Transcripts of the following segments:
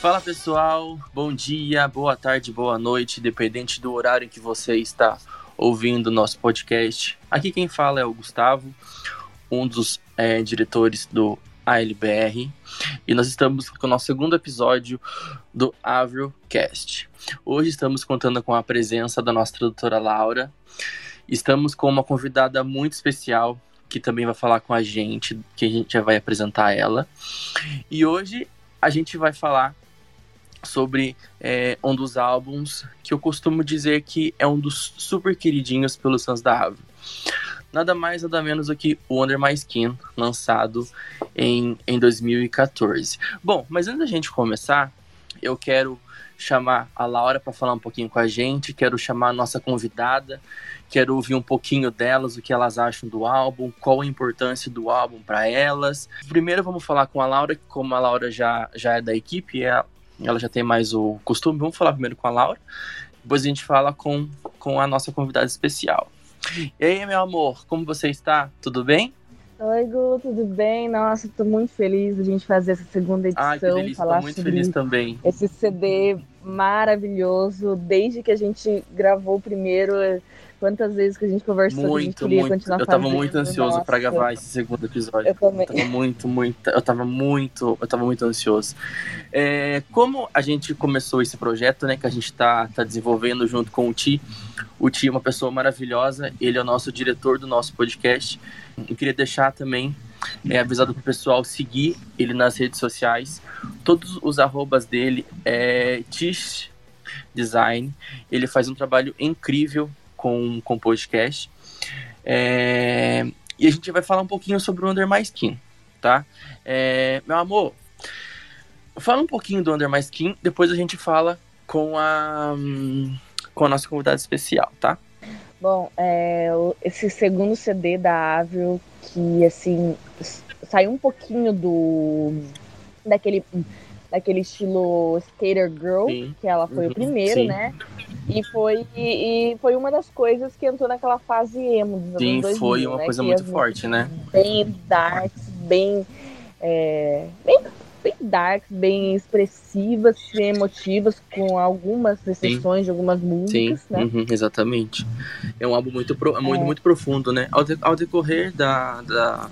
Fala pessoal, bom dia, boa tarde, boa noite, dependente do horário em que você está ouvindo nosso podcast. Aqui quem fala é o Gustavo, um dos é, diretores do ALBR, e nós estamos com o nosso segundo episódio do Avrilcast. Hoje estamos contando com a presença da nossa tradutora Laura. Estamos com uma convidada muito especial que também vai falar com a gente, que a gente já vai apresentar ela. E hoje a gente vai falar sobre é, um dos álbuns que eu costumo dizer que é um dos super queridinhos pelos fãs da Ave. Nada mais, nada menos do que o Under My Skin, lançado em, em 2014. Bom, mas antes da gente começar, eu quero chamar a Laura para falar um pouquinho com a gente, quero chamar a nossa convidada, quero ouvir um pouquinho delas, o que elas acham do álbum, qual a importância do álbum para elas. Primeiro vamos falar com a Laura, que como a Laura já, já é da equipe, é, ela já tem mais o costume, vamos falar primeiro com a Laura, depois a gente fala com, com a nossa convidada especial. E aí, meu amor, como você está? Tudo bem? Oi, Gu, tudo bem? Nossa, tô muito feliz de a gente fazer essa segunda edição. Ai, que delícia, falar tô muito feliz também. esse CD maravilhoso. Desde que a gente gravou o primeiro, quantas vezes que a gente conversou, que a gente Muito, queria muito. continuar Eu tava fazendo. muito ansioso pra Nossa, gravar esse segundo episódio. Eu também. Eu tava muito, muito. Eu tava muito. Eu tava muito ansioso. É, como a gente começou esse projeto, né? Que a gente tá, tá desenvolvendo junto com o Ti. O Ti é uma pessoa maravilhosa. Ele é o nosso diretor do nosso podcast. Eu queria deixar também é, avisado pro pessoal seguir ele nas redes sociais. Todos os arrobas dele é Tish Design. Ele faz um trabalho incrível com com podcast. É, e a gente vai falar um pouquinho sobre o Under My Skin, tá? É, meu amor, fala um pouquinho do Under My Skin, depois a gente fala com a com a nossa convidada especial, tá? Bom, é, o- esse segundo CD da Avril, que assim, saiu um pouquinho do. daquele. daquele estilo Skater Girl, Sim. que ela foi Uhum, o primeiro, sim. né? E foi, e, e foi uma das coisas que entrou naquela fase emo dos Sim, anos 2000, foi uma né? coisa Que muito forte, né? bem darks, bem, é, bem, bem darks, bem expressivas, bem emotivas, com algumas exceções de algumas Sim, músicas, né? uhum, exatamente. É um álbum muito, pro- muito, É. muito profundo, né? Ao, de- ao decorrer da, da-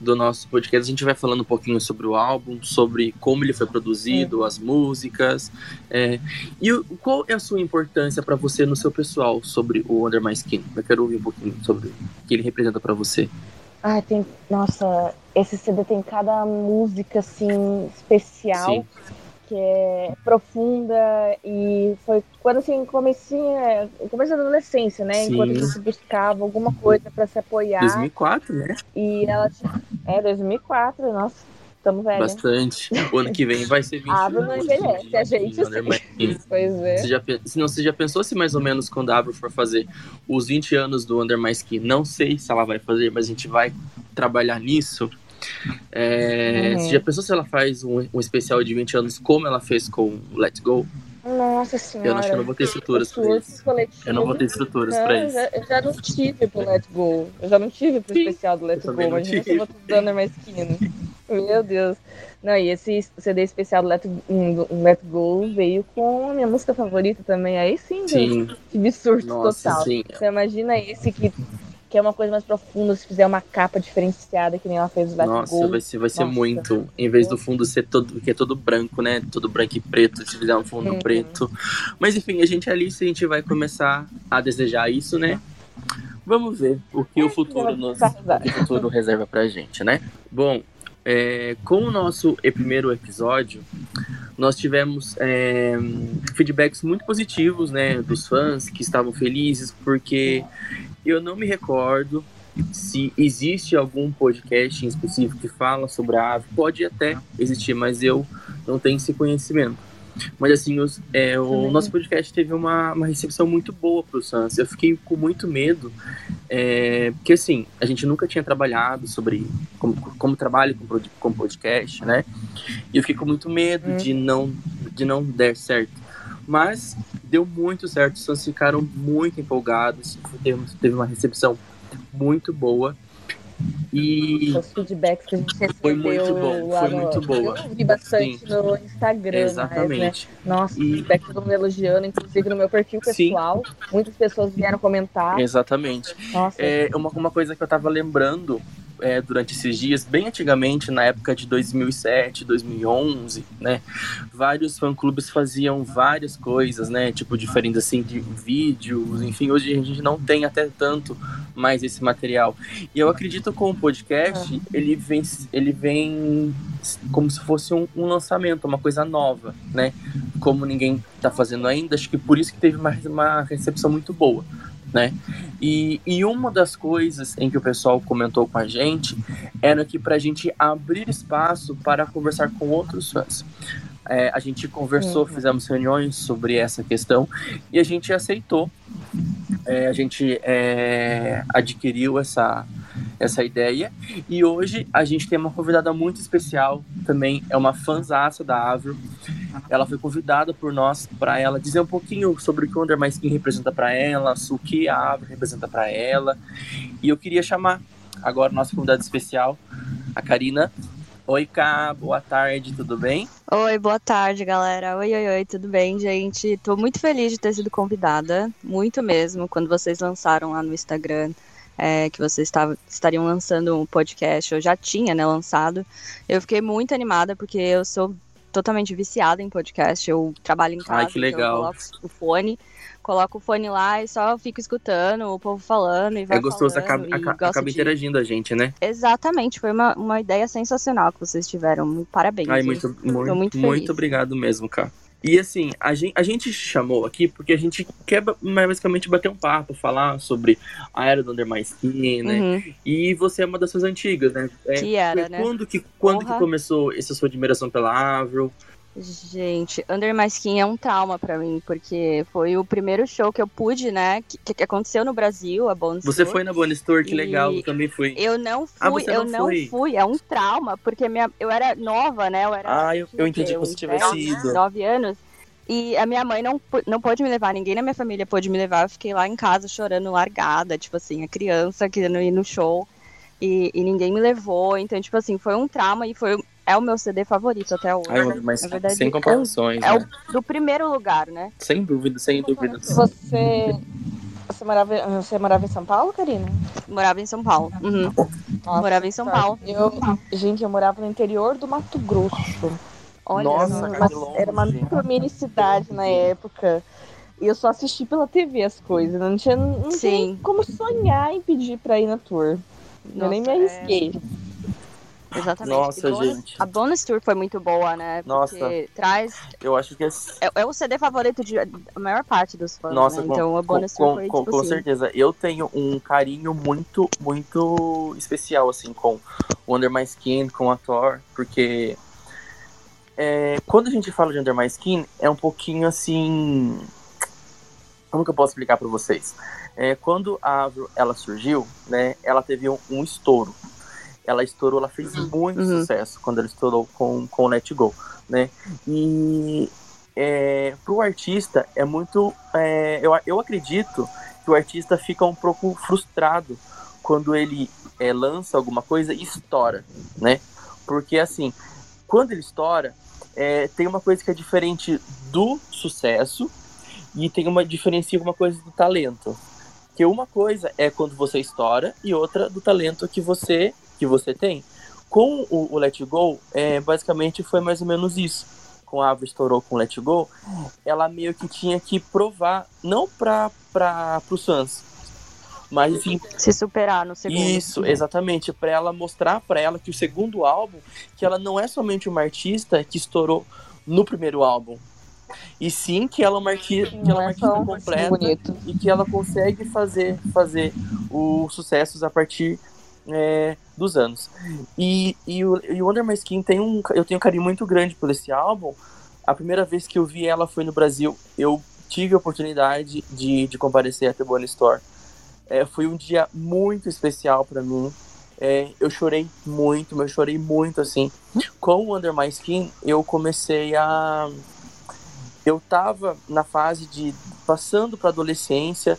do nosso podcast, a gente vai falando um pouquinho sobre o álbum, sobre como ele foi produzido, as músicas. é. E o- qual é a sua importância para você no seu pessoal sobre o Under My Skin? Eu quero ouvir um pouquinho sobre o que ele representa para você. Ah, tem. Nossa, esse CD tem cada música assim especial. Sim. Que é profunda e foi quando assim comecei, é, começo da adolescência, né? Sim. Enquanto a gente buscava alguma coisa pra se apoiar 2004, né? e ela tinha- é 2004, nossa, estamos velhos. Bastante. O ano que vem vai ser 20 A Ava não envelhece, a gente sim. Pois é. Você já, se não, você já pensou se mais ou menos quando a Abra for fazer os 20 anos do Under My Skin? Não sei se ela vai fazer, mas a gente vai trabalhar nisso. É, Uhum. Você já pensou se ela faz um, um especial de 20 anos como ela fez com Let's Go? Nossa Eu senhora. acho que eu não vou ter estruturas pra isso. Eu não vou ter estruturas Não, pra eu isso. já, eu já não tive pro Let Go. Eu já não tive pro Sim, especial do Let eu também Go. Imagina se eu vou dando mais skin. Meu Deus. Não, e esse CD especial do Let, Let Go veio com a minha música favorita também. Aí sim, Sim, tive surto nossa, total. sim. Você imagina esse que, que é uma coisa mais profunda, se fizer uma capa diferenciada, que nem ela fez do Let Nossa, Go. vai ser, vai ser Nossa. muito. Em vez do fundo ser todo, que é todo branco, né? Todo branco e preto, se fizer um fundo Uhum. preto. Mas enfim, a gente ali, se a gente vai começar a desejar isso, né? Vamos ver o que o futuro nos, o que o futuro reserva pra gente, né? Bom, é, com o nosso primeiro episódio, nós tivemos é, feedbacks muito positivos, né, dos fãs que estavam felizes, porque eu não me recordo se existe algum podcast em específico que fala sobre a ave. Pode até existir, mas eu não tenho esse conhecimento. Mas assim, os, é, o nosso podcast teve uma, uma recepção muito boa pro Sans. Eu fiquei com muito medo, é, porque assim, a gente nunca tinha trabalhado sobre como, como trabalho com, com podcast, né? E eu fiquei com muito medo Hum. de não de não der certo. Mas deu muito certo, os Sans ficaram muito empolgados, teve, uma recepção muito boa. E Os feedbacks que a gente recebeu Foi muito bom, foi no... muito boa. Eu vi bastante no Instagram, né? exatamente. Nossa, E- feedback todo mundo elogiando, inclusive no meu perfil Sim. pessoal. Muitas pessoas vieram comentar. Exatamente. Nossa, É uma, uma coisa que eu tava lembrando é, durante esses dias, bem antigamente, na época de 2007, 2011, né? Vários fã-clubes faziam várias coisas, né? Tipo, diferentes assim, de vídeos, enfim. Hoje a gente não tem até tanto mais esse material. E eu acredito que com o podcast, ele vem, ele vem como se fosse um, um lançamento, uma coisa nova, né? Como ninguém tá fazendo ainda, acho que por isso que teve uma, uma recepção muito boa né? E, e uma das coisas em que o pessoal comentou com a gente era que para a gente abrir espaço para conversar com outros fãs. É, a gente conversou, Uhum. fizemos reuniões sobre essa questão e a gente aceitou. É, a gente é, adquiriu essa, essa ideia e hoje a gente tem uma convidada muito especial também, é uma fanzaça da Avro. Ela foi convidada por nós para ela dizer um pouquinho sobre o que o Under My Skin representa para ela, o que a Avro representa para ela. E eu queria chamar agora nossa convidada especial, a Karina. Oi, Cá, boa tarde, tudo bem? Oi, boa tarde, galera. Oi, oi, oi, tudo bem, gente? Tô muito feliz de ter sido convidada, muito mesmo, quando vocês lançaram lá no Instagram é, que vocês estavam, estariam lançando um podcast, eu já tinha, né, lançado. Eu fiquei muito animada, porque eu sou totalmente viciada em podcast, eu trabalho em casa, Ai, que legal. então eu coloco o fone, coloco o fone lá e só fico escutando o povo falando e vai é gostoso, falando, acaba, e acaba de- interagindo a gente, né? Exatamente, foi uma, uma ideia sensacional que vocês tiveram, parabéns. Ai, muito, muito, muito muito, obrigado mesmo, Cá. E assim, a gente, a gente chamou aqui porque a gente quer ba- basicamente bater um papo, falar sobre a era do Under My Skin, né? Uhum. E você é uma das suas antigas, né? É, Que era, né? Quando, que, quando que começou essa sua admiração pela Avril? Gente, Under My Skin é um trauma pra mim, porque foi o primeiro show que eu pude, né? Que, que aconteceu no Brasil, a Bonus Você Tour. foi na Bonnie Store, que legal, eu também fui. Eu não fui, Ah, eu não não foi? fui. É um trauma, porque minha, eu era nova, né? Eu era. Ah, eu, eu entendi que você uns tivesse 10, ido. 9 anos. E a minha mãe não, não pôde me levar, ninguém na minha família pôde me levar. Eu fiquei lá em casa chorando largada, tipo assim, a criança querendo ir no show. E, e ninguém me levou. Então, tipo assim, foi um trauma e foi, é o meu CD favorito até hoje. Ai, Na Skin, verdade, sem comparações, É né? o do primeiro lugar, né? Sem dúvida, sem dúvida. Você. Você morava, você morava em São Paulo, Karina? Morava em São Paulo. Uhum. Nossa, Morava em São sorte. Paulo. Eu, gente, eu morava no interior do Mato Grosso. Olha, Nossa, só. cara, Uma- longe. era uma micro mini cidade na época. E eu só assisti pela TV as coisas. Não tinha, não tinha Sim. como sonhar em pedir pra ir na tour. eu nem me Nossa, é- arrisquei. Exatamente. Nossa, bonus- gente. A bonus tour foi muito boa, né? Nossa. Porque traz. Eu acho que é É, é o CD favorito de a maior parte dos fãs. Nossa, né? com- Então a com, bonus tour com, foi com, tipo com assim. certeza. Eu tenho um carinho muito, muito especial, assim, com o Under My Skin, com a Thor, porque é, quando a gente fala de Under My Skin, é um pouquinho assim. Como que eu posso explicar pra vocês? É, quando a Avro ela surgiu, né, ela teve um, um estouro. Ela estourou, ela fez muito Uhum. sucesso quando ela estourou com, com o Let Go, né? E é, pro artista é muito. é, eu, eu acredito que o artista fica um pouco frustrado quando ele é, lança alguma coisa e estoura, né? Porque assim, quando ele estoura, é, tem uma coisa que é diferente do sucesso e tem uma diferença alguma coisa do talento. Que uma coisa é quando você estoura e outra do talento que você que você tem. Com o, o Let Go, é, basicamente foi mais ou menos isso. Com a Ave estourou com o Let Go, ela meio que tinha que provar, não para os fãs, mas sim Se superar no segundo. isso, exatamente, para ela mostrar para ela que o segundo álbum, que ela não é somente uma artista que estourou no primeiro álbum, e sim que ela é uma, arti que ela é uma é artista completa bonito. e que ela consegue fazer fazer os sucessos a partir é, dos anos. E, e, o, e o Under My Skin tem um, eu tenho um carinho muito grande por esse álbum, a primeira vez que eu vi ela foi no Brasil. Eu tive a oportunidade de, de comparecer à The Bonnie Store. É, foi um dia muito especial para mim. É, eu chorei muito, mas eu chorei muito assim. Com o Under My Skin, eu comecei a. Eu tava na fase de. passando pra adolescência,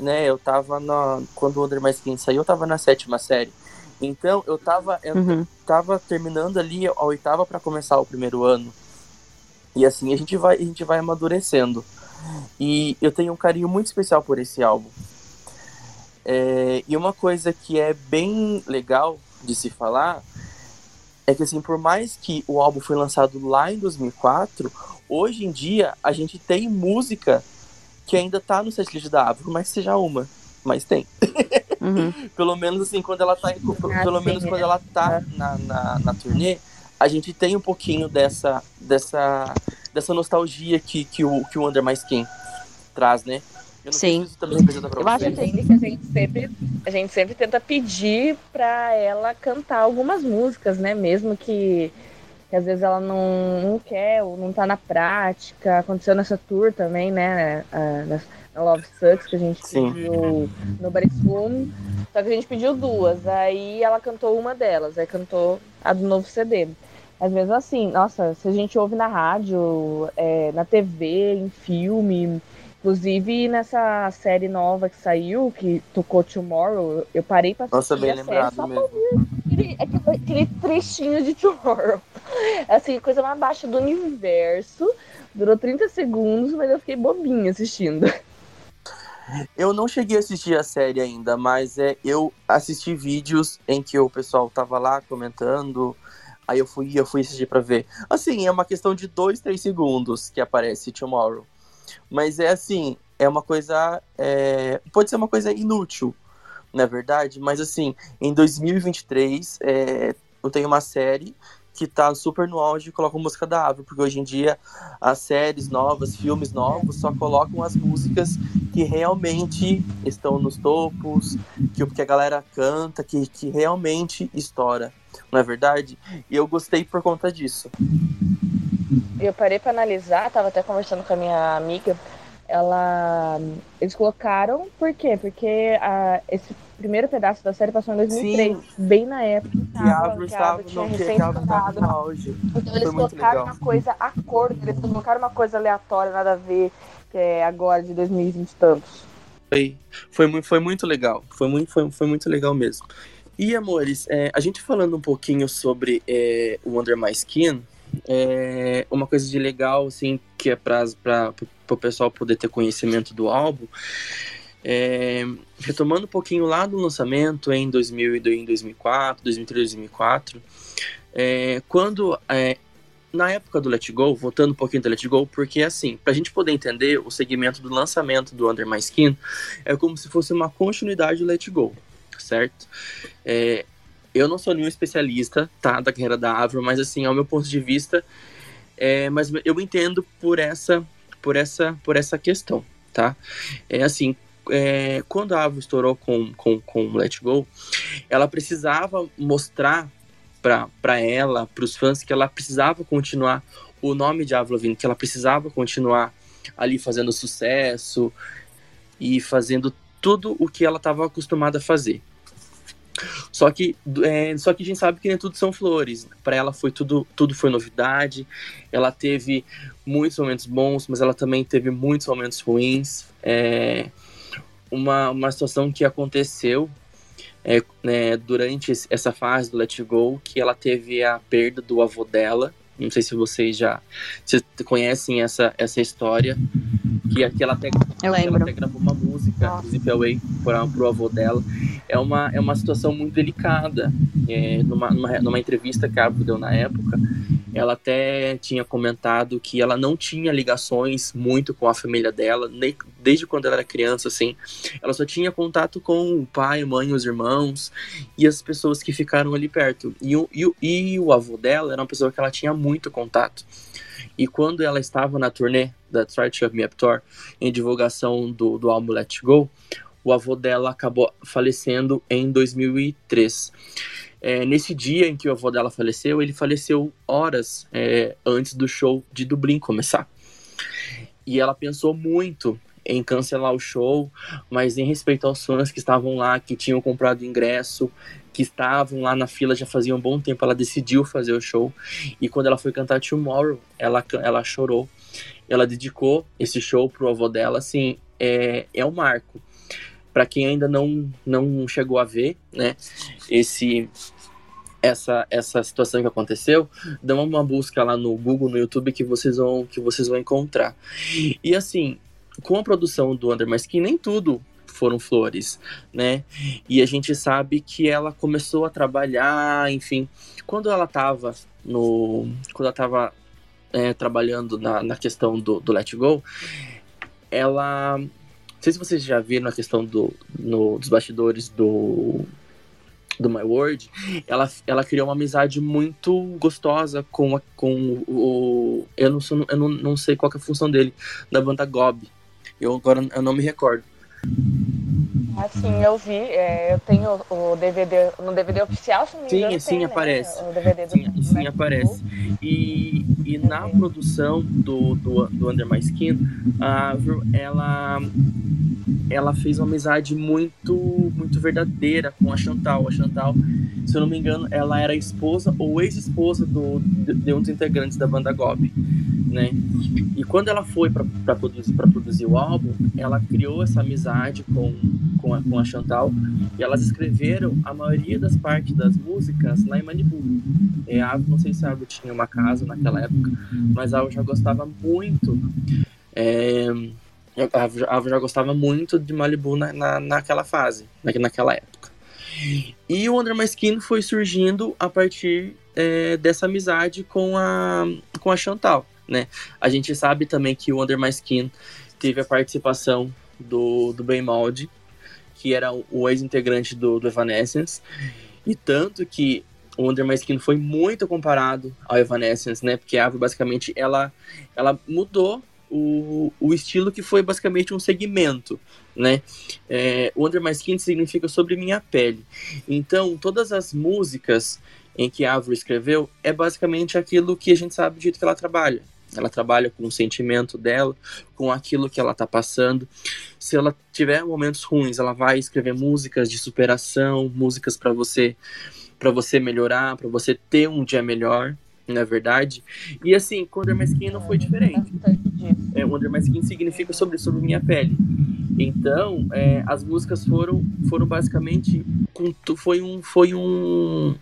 né? Eu tava na. Quando o Under My Skin saiu, eu tava na sétima série. Então, eu tava, eu Uhum. tava terminando ali a oitava para começar o primeiro ano. E assim, a gente vai, a gente vai amadurecendo. E eu tenho um carinho muito especial por esse álbum. É, e uma coisa que é bem legal de se falar é que assim, por mais que o álbum foi lançado lá em 2004, hoje em dia a gente tem música que ainda tá no setlist da mais que seja uma, mas tem. Uhum. Pelo menos assim, quando ela tá, Ah, pelo menos é. quando ela tá na, na, na turnê, a gente tem um pouquinho dessa dessa dessa nostalgia que, que o que o Under My Skin traz, né? Eu não sei Sim. se isso também representa pra Eu acho vocês. que a gente sempre, a gente sempre tenta pedir pra ela cantar algumas músicas, né? Mesmo que, que às vezes ela não, não quer ou não tá na prática. Aconteceu nessa tour também, né? na, na Love Sucks, que a gente Sim. pediu Nobody's Home. Só que a gente pediu duas. Aí ela cantou uma delas, aí cantou a do novo CD. Mas mesmo assim, nossa, se a gente ouve na rádio, é, na TV, em filme, Inclusive, nessa série nova que saiu, que tocou Tomorrow, eu parei pra Nossa, assistir bem a série só mesmo. aquele, aquele, aquele trechinho de Tomorrow. Assim, coisa mais baixa do universo. Durou 30 segundos, mas eu fiquei bobinha assistindo. Eu não cheguei a assistir a série ainda, mas é, eu assisti vídeos em que o pessoal tava lá comentando. Aí eu fui, eu fui assistir pra ver. Assim, é uma questão de dois, três segundos que aparece Tomorrow. Mas é assim, é uma coisa. é, pode ser uma coisa inútil, na verdade, mas assim, em 2023, é, eu tenho uma série que tá super no auge e coloca música da Árvore, porque hoje em dia as séries novas, filmes novos, só colocam as músicas que realmente estão nos topos, que, que a galera canta, que, que realmente estoura, não é verdade? E eu gostei por conta disso. Eu parei pra analisar, tava até conversando com a minha amiga. Ela. Eles colocaram, por quê? Porque a, esse primeiro pedaço da série passou em 2003, bem na época que a tava, Árvore que a estava tinha no, auge. Então eles colocaram uma coisa a cor, eles colocaram uma coisa aleatória, nada a ver, que é agora de 2020 e tantos. Foi, foi, foi muito legal. Foi muito, foi, foi muito legal mesmo. E, amores, é, a gente falando um pouquinho sobre é, o Under My Skin, é, uma coisa de legal, assim, que é para o pessoal poder ter conhecimento do álbum, é, retomando um pouquinho lá do lançamento em 2000, e em 2004, 2003, 2004, é, quando é, na época do Let Go, voltando um pouquinho do Let Go, porque assim, pra gente poder entender o segmento do lançamento do Under My Skin, é como se fosse uma continuidade do Let Go, certo? É, eu não sou nenhum especialista, tá, da carreira da Avril, mas assim, ao meu ponto de vista, é, mas eu entendo por essa, por essa, por essa questão, tá? É assim, é, quando a Avril estourou com, com, com Let Go, ela precisava mostrar para ela, para os fãs, que ela precisava continuar o nome de Avril Lavigne, que ela precisava continuar ali fazendo sucesso e fazendo tudo o que ela estava acostumada a fazer. Só que, é, só que a gente sabe que nem tudo são flores. Para ela foi tudo, tudo foi novidade. Ela teve muitos momentos bons, mas ela também teve muitos momentos ruins. É, uma, uma situação que aconteceu é, né, durante essa fase do Let Go, que ela teve a perda do avô dela. Não sei se vocês já se conhecem essa, essa história. Que, que ela, até, ela até gravou uma música, Zip Away, para o avô dela. É uma, é uma situação muito delicada. É, numa, numa, numa entrevista que a Árvore deu na época, ela até tinha comentado que ela não tinha ligações muito com a família dela, nem, desde quando ela era criança, assim. Ela só tinha contato com o pai, mãe, os irmãos e as pessoas que ficaram ali perto. E o, e, o- e o avô dela era uma pessoa que ela tinha muito contato. E quando ela estava na turnê Try to Shut Me Up Tour, em divulgação do, do álbum Let Go, o avô dela acabou falecendo em 2003. é, nesse dia em que o avô dela faleceu, ele faleceu horas é, antes do show de Dublin começar. E ela pensou muito em cancelar o show, mas em respeito aos fãs que estavam lá, que tinham comprado ingresso, que estavam lá na fila já fazia um bom tempo, ela decidiu fazer o show. E quando ela foi cantar Tomorrow, ela, ela chorou. Ela dedicou esse show pro avô dela, assim, é, é um marco. Para quem ainda não, não chegou a ver, né, esse essa, essa situação que aconteceu, dá uma busca lá no Google, no YouTube que vocês vão que vocês vão encontrar. E assim, com a produção do Under Skin, nem tudo foram flores, né? E a gente sabe que ela começou a trabalhar, enfim, quando ela estava no, quando ela estava é, trabalhando na, na questão do, do Let Go, ela, não sei se vocês já viram a questão do, no, dos bastidores do do My World, ela, ela criou uma amizade muito gostosa com, a, com o. Eu, não, sou, eu não, não sei qual é a função dele, da banda Gob. Eu agora eu não me recordo. Ah, sim, eu vi. É, eu tenho o DVD, no DVD oficial, se não me sim, engano, sim, tem, aparece. Né? O DVD do, sim, sim aparece. E, e na produção do, do, do Under My Skin, a Avril, ela, ela fez uma amizade muito, muito verdadeira com a Chantal. A Chantal, se eu não me engano, ela era esposa ou ex-esposa do, de, de um dos integrantes da banda Gob né? E quando ela foi para produzir, produzir o álbum, ela criou essa amizade com, com, a, com a Chantal e elas escreveram a maioria das partes das músicas lá em Malibu. É, a não sei se a Ava tinha uma casa naquela época, mas a Ava já gostava muito. É, a já gostava muito de Malibu na, na, naquela fase, naquela época. E o Under My Skin foi surgindo a partir é, dessa amizade com a, com a Chantal né? A gente sabe também que o Under My Skin teve a participação do, do Ben Maldi, que era o ex-integrante do, do Evanescence, e tanto que o Under My Skin foi muito comparado ao Evanescence, né? Porque a Ave basicamente ela, ela mudou o, o estilo que foi basicamente um segmento, né? É, o Under My Skin significa sobre minha pele. Então, todas as músicas em que a Avril escreveu é basicamente aquilo que a gente sabe do jeito que ela trabalha. Ela trabalha com o sentimento dela, com aquilo que ela tá passando. Se ela tiver momentos ruins, ela vai escrever músicas de superação, músicas para você para você melhorar, para você ter um dia melhor, na é verdade. E assim, com Under My Skin não foi diferente. É, Under My Skin significa sobre, sobre minha pele. Então, é, as músicas foram, foram basicamente. Foi um, foi um,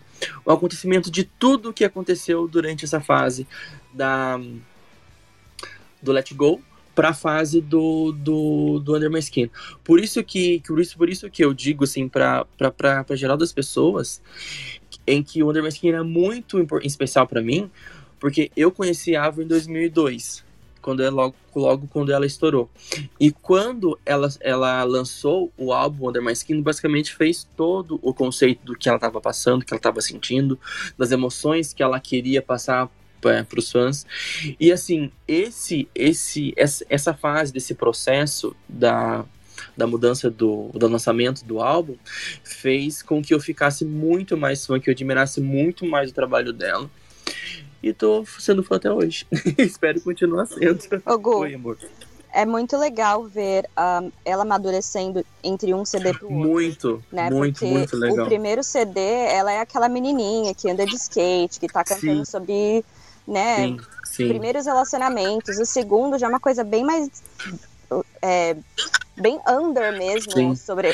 um acontecimento de tudo que aconteceu durante essa fase da, do Let Go para a fase do, do, do Under My Skin. Por isso que, por isso, por isso que eu digo assim para geral das pessoas em que o Under My Skin é muito especial para mim, porque eu conheci a Ava em 2002, quando ela, logo, logo quando ela estourou. E quando ela, ela lançou o álbum Under My Skin, basicamente fez todo o conceito do que ela estava passando, que ela estava sentindo, das emoções que ela queria passar é, para os fãs. E assim, esse, esse, essa, fase desse processo da, da mudança do, do lançamento do álbum fez com que eu ficasse muito mais fã, que eu admirasse muito mais o trabalho dela. E tô sendo fã até hoje. Espero continuar sendo. Ô, Gu, Oi, amor. É muito legal ver um, ela amadurecendo entre um CD pro outro. Muito, né? muito, Porque muito legal. O primeiro CD, ela é aquela menininha que anda de skate, que tá cantando Sim. sobre né? Sim, sim. Primeiros relacionamentos. O segundo já é uma coisa bem mais. É, bem under mesmo sim. sobre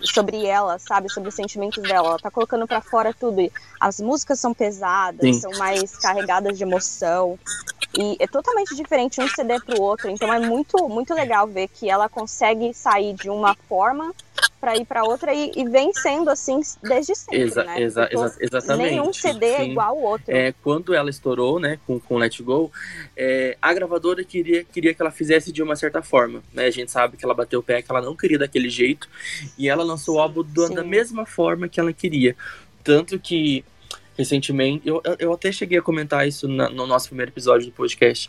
sobre ela, sabe? Sobre os sentimentos dela. Ela tá colocando para fora tudo. E as músicas são pesadas, Sim. são mais carregadas de emoção. E é totalmente diferente um CD pro outro. Então é muito, muito legal ver que ela consegue sair de uma forma para ir para outra e, e, vem sendo assim desde sempre, exa, né? Exa, exa, exatamente. Nenhum CD é Sim. é igual ao outro. É, quando ela estourou, né, com, com Let Go, é, a gravadora queria, queria que ela fizesse de uma certa forma, né? A gente sabe que ela bateu o pé, que ela não queria daquele jeito, e ela lançou o álbum do, da mesma forma que ela queria. Tanto que recentemente, eu, eu até cheguei a comentar isso na, no nosso primeiro episódio do podcast.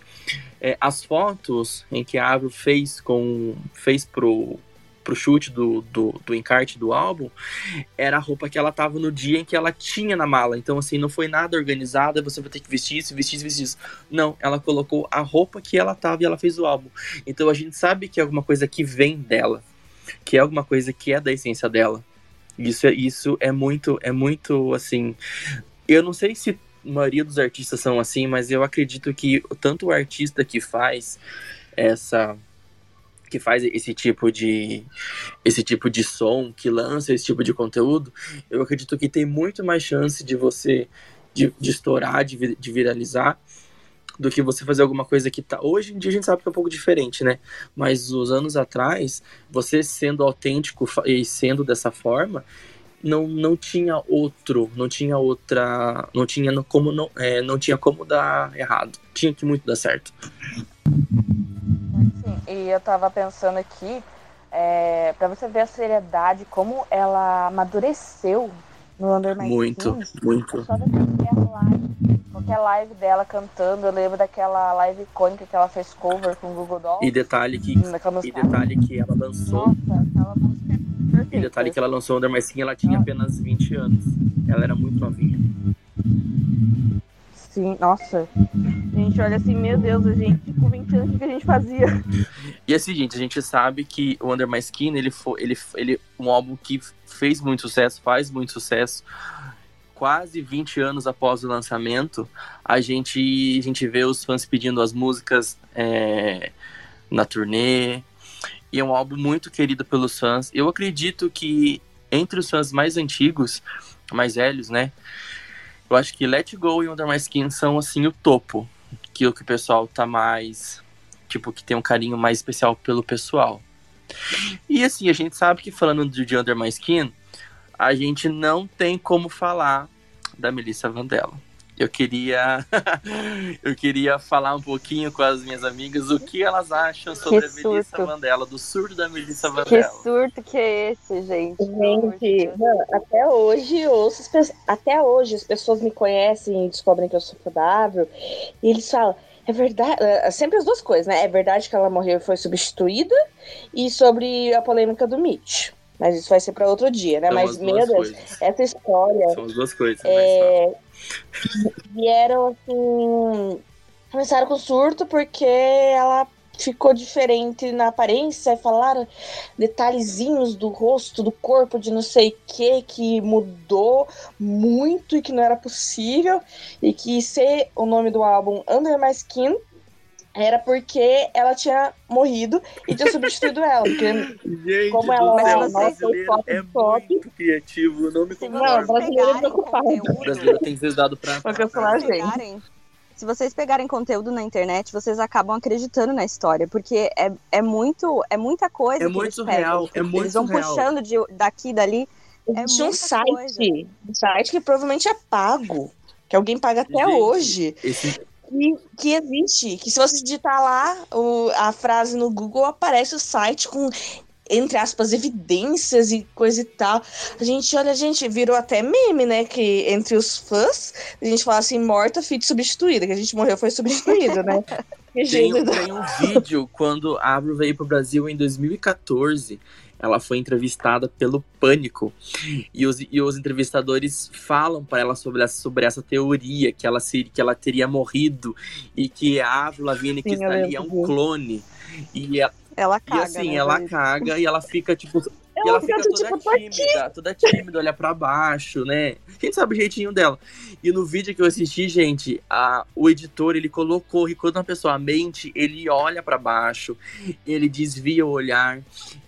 É, as fotos em que a Avril fez com fez pro pro chute do, do, do encarte do álbum, era a roupa que ela tava no dia em que ela tinha na mala. Então, assim, não foi nada organizado, você vai ter que vestir isso, vestir isso, vestir isso. Não, ela colocou a roupa que ela tava e ela fez o álbum. Então a gente sabe que é alguma coisa que vem dela, que é alguma coisa que é da essência dela. Isso é, isso é muito, é muito, assim... Eu não sei se a maioria dos artistas são assim, mas eu acredito que tanto o artista que faz essa que faz esse tipo de esse tipo de som, que lança esse tipo de conteúdo, eu acredito que tem muito mais chance de você de, de estourar, de, de viralizar, do que você fazer alguma coisa que tá. Hoje em dia a gente sabe que é um pouco diferente, né? Mas os anos atrás, você sendo autêntico e sendo dessa forma, não, não tinha outro, não tinha outra, não tinha como não, é, não tinha como dar errado. Tinha que muito dar certo. Sim, e eu tava pensando aqui, é, para você ver a seriedade, como ela amadureceu no Under My Muito, Skin. muito. Só qualquer live, qualquer live dela cantando, eu lembro daquela live icônica que ela fez cover com o Google Dolls. E detalhe que, daquela e detalhe que ela lançou, Nossa, aquela música é perfeita. e detalhe que ela lançou Under My Skin, ela tinha apenas 20 anos. Ela era muito novinha. Sim, nossa. Gente olha assim, meu Deus, a gente com 20 anos, o que a gente fazia? E assim, gente, a gente sabe que o Under My Skin, ele foi ele, ele, um álbum que fez muito sucesso, faz muito sucesso. Quase 20 anos após o lançamento, a gente, a gente vê os fãs pedindo as músicas é, na turnê. E é um álbum muito querido pelos fãs. Eu acredito que entre os fãs mais antigos, mais velhos, né? Eu acho que Let Go e Under My Skin são, assim, o topo. Que o que o pessoal tá mais tipo, que tem um carinho mais especial pelo pessoal. E assim, a gente sabe que falando de Under My Skin, a gente não tem como falar da Melissa Vandella. Eu queria eu queria falar um pouquinho com as minhas amigas o que elas acham sobre Que a Melissa. Vandella, do surto da Melissa Que Vandella. surto que é esse, gente? Gente, mano, até hoje ouço até hoje as pessoas me conhecem e descobrem que eu sou saudável. E eles falam, é verdade, é sempre as duas coisas, né? É verdade que ela morreu e foi substituída, e sobre a polêmica do Mitch. Mas isso vai ser para outro dia, né? São Mas, as meu Deus, coisas. essa história São as duas coisas. mas é, vieram assim. Começaram com surto porque ela ficou diferente na aparência falaram detalhezinhos do rosto, do corpo, de não sei o que, que mudou muito e que não era possível. E que ser o nome do álbum Under My Skin era porque ela tinha morrido e tinha substituído ela. Porque Gente, Como ela céu, é o brasileiro nossa, é top, muito criativo. Eu não me Se Não, brasileiro é preocupado. O conteúdo, brasileiro tem que ser dado pra. Pra cancelar a vocês gente. pegarem- se vocês pegarem conteúdo na internet, vocês acabam acreditando na história, porque é, é muito é muita coisa É que muito eles surreal, pegam. é muito eles vão surreal. puxando de, daqui e dali. É Existe um site, coisa. um site que provavelmente é pago, que alguém paga até Gente, hoje, Esse, que, que existe, que se você digitar lá o- a frase no Google, aparece o site com, entre aspas, evidências e coisa e tal. A gente, olha, a gente virou até meme, né, que entre os fãs, a gente fala assim, morta, fit substituída, que a gente morreu, foi substituído, né? Tem, tem um vídeo quando a Avril veio pro Brasil em 2014. Ela foi entrevistada pelo Pânico. E os, e os entrevistadores falam para ela sobre essa, sobre essa teoria, que ela, se, que ela teria morrido e que a Avril Lavigne que está ali é um clone. E, ela- Ela e caga. assim, né, ela caga e ela fica, tipo, e Ela fica fica, toda tipo, tímida, toda tímida, olha pra baixo, né? Gente sabe o jeitinho dela. E no vídeo que eu assisti, gente, a, o editor, ele colocou, e quando uma pessoa mente, ele olha pra baixo, ele desvia o olhar,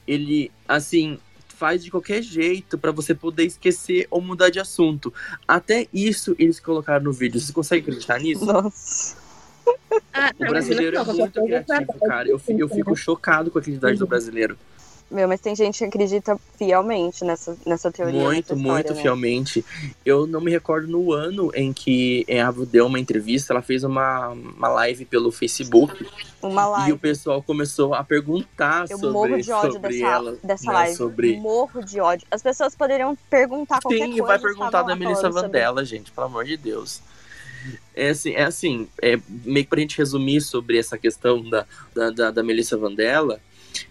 ele, assim, faz de qualquer jeito pra você poder esquecer ou mudar de assunto. Até isso eles colocaram no vídeo. Você consegue acreditar nisso? Nossa. Ah, O brasileiro é muito criativo, cara. Eu, eu fico chocado com a criatividade do brasileiro. Meu, mas tem gente que acredita fielmente nessa, nessa teoria. Muito, nessa história, muito né? fielmente. Eu não me recordo no ano em que a Avo deu uma entrevista, ela fez uma, uma live pelo Facebook Uma e live. o pessoal começou a perguntar Eu sobre, morro de ódio sobre dessa, ela. dessa né, live. sobre- Morro de ódio. As pessoas poderiam perguntar qualquer Sim, coisa. vai eles perguntar da Melissa Vandella, gente, pelo amor de Deus. É assim, é assim é, meio que pra gente resumir sobre essa questão da, da, da, da Melissa Vandella,